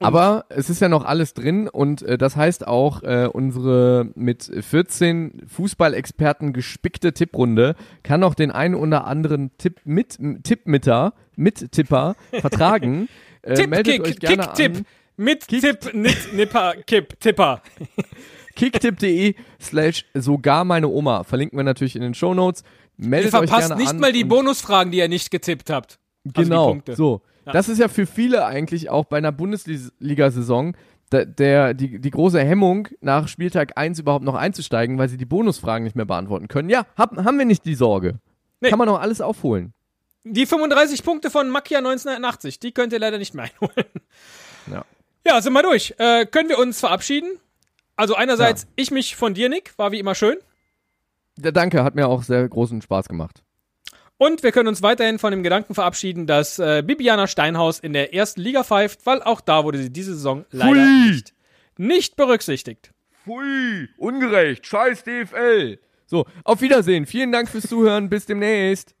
Speaker 2: Aber es ist ja noch alles drin und äh, das heißt auch, äh, unsere mit 14 Fußballexperten gespickte Tipprunde kann noch den einen oder anderen Tipp mit Tippmitter, mit Tipper vertragen. [LAUGHS] Äh, meldet euch
Speaker 3: Tippkick,
Speaker 2: gerne
Speaker 3: Kicktipp.
Speaker 2: an.
Speaker 3: Mit Tipp, Nit, Nipper, Kipp, Tipper. [LAUGHS]
Speaker 2: kicktipp.de slash sogar meine Oma. Verlinken wir natürlich in den Shownotes.
Speaker 3: Ihr
Speaker 2: Meldet euch
Speaker 3: verpasst
Speaker 2: gerne
Speaker 3: nicht
Speaker 2: an
Speaker 3: mal die Bonusfragen, die ihr nicht getippt habt. Also
Speaker 2: Genau,
Speaker 3: Punkte.
Speaker 2: so.
Speaker 3: Ja.
Speaker 2: Das ist ja für viele eigentlich auch bei einer Bundesliga-Saison der, der, die, die große Hemmung, nach Spieltag 1 überhaupt noch einzusteigen, weil sie die Bonusfragen nicht mehr beantworten können. Ja, hab, haben wir nicht die Sorge.
Speaker 3: Nee.
Speaker 2: Kann man noch alles aufholen.
Speaker 3: Die 35 Punkte von Makia 1980, die könnt ihr leider nicht mehr [LAUGHS] einholen.
Speaker 2: Ja.
Speaker 3: Ja, sind wir durch. Äh, können wir uns verabschieden? Also einerseits ich mich von dir, Nick, war wie immer schön.
Speaker 2: Ja, danke, hat mir auch sehr großen Spaß gemacht.
Speaker 3: Und wir können uns weiterhin von dem Gedanken verabschieden, dass äh, Bibiana Steinhaus in der ersten Liga pfeift, weil auch da wurde sie diese Saison leider
Speaker 2: Pfui.
Speaker 3: nicht, nicht berücksichtigt.
Speaker 2: Pfui, ungerecht, scheiß DFL. So, auf Wiedersehen. Vielen Dank fürs Zuhören. Bis demnächst.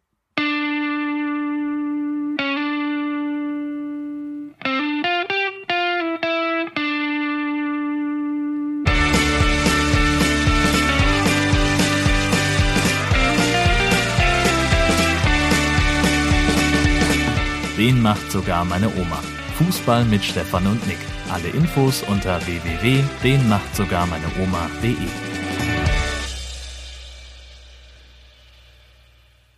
Speaker 1: Den macht sogar meine Oma. Fußball mit Stefan und Nick. Alle Infos unter www.denmachtsogarmeineoma.de.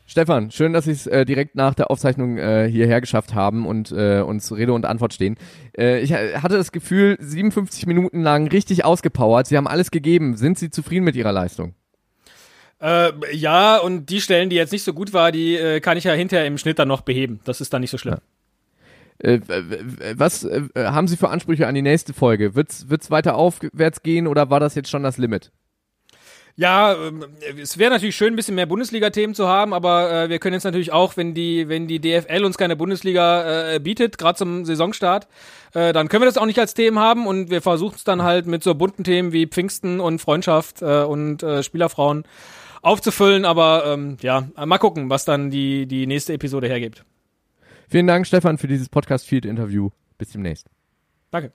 Speaker 2: Stefan, schön, dass Sie es äh, direkt nach der Aufzeichnung äh, hierher geschafft haben und äh, uns Rede und Antwort stehen. Äh, ich äh, hatte das Gefühl, 57 Minuten lang richtig ausgepowert. Sie haben alles gegeben. Sind Sie zufrieden mit Ihrer Leistung?
Speaker 3: Äh, ja, und die Stellen, die jetzt nicht so gut war, die äh, kann ich ja hinterher im Schnitt dann noch beheben. Das ist dann nicht so schlimm.
Speaker 2: Äh, w- w- was äh, haben Sie für Ansprüche an die nächste Folge? Wird's wird's weiter aufwärts gehen oder war das jetzt schon das Limit?
Speaker 3: Ja, ähm, es wäre natürlich schön, ein bisschen mehr Bundesliga-Themen zu haben, aber äh, wir können jetzt natürlich auch, wenn die, wenn die DFL uns keine Bundesliga äh, bietet, gerade zum Saisonstart, äh, dann können wir das auch nicht als Themen haben und wir versuchen es dann halt mit so bunten Themen wie Pfingsten und Freundschaft äh, und äh, Spielerfrauen aufzufüllen. Aber ähm, ja, mal gucken, was dann die, die nächste Episode hergibt.
Speaker 2: Vielen Dank, Stefan, für dieses Podcast-Feed-Interview. Bis demnächst.
Speaker 3: Danke.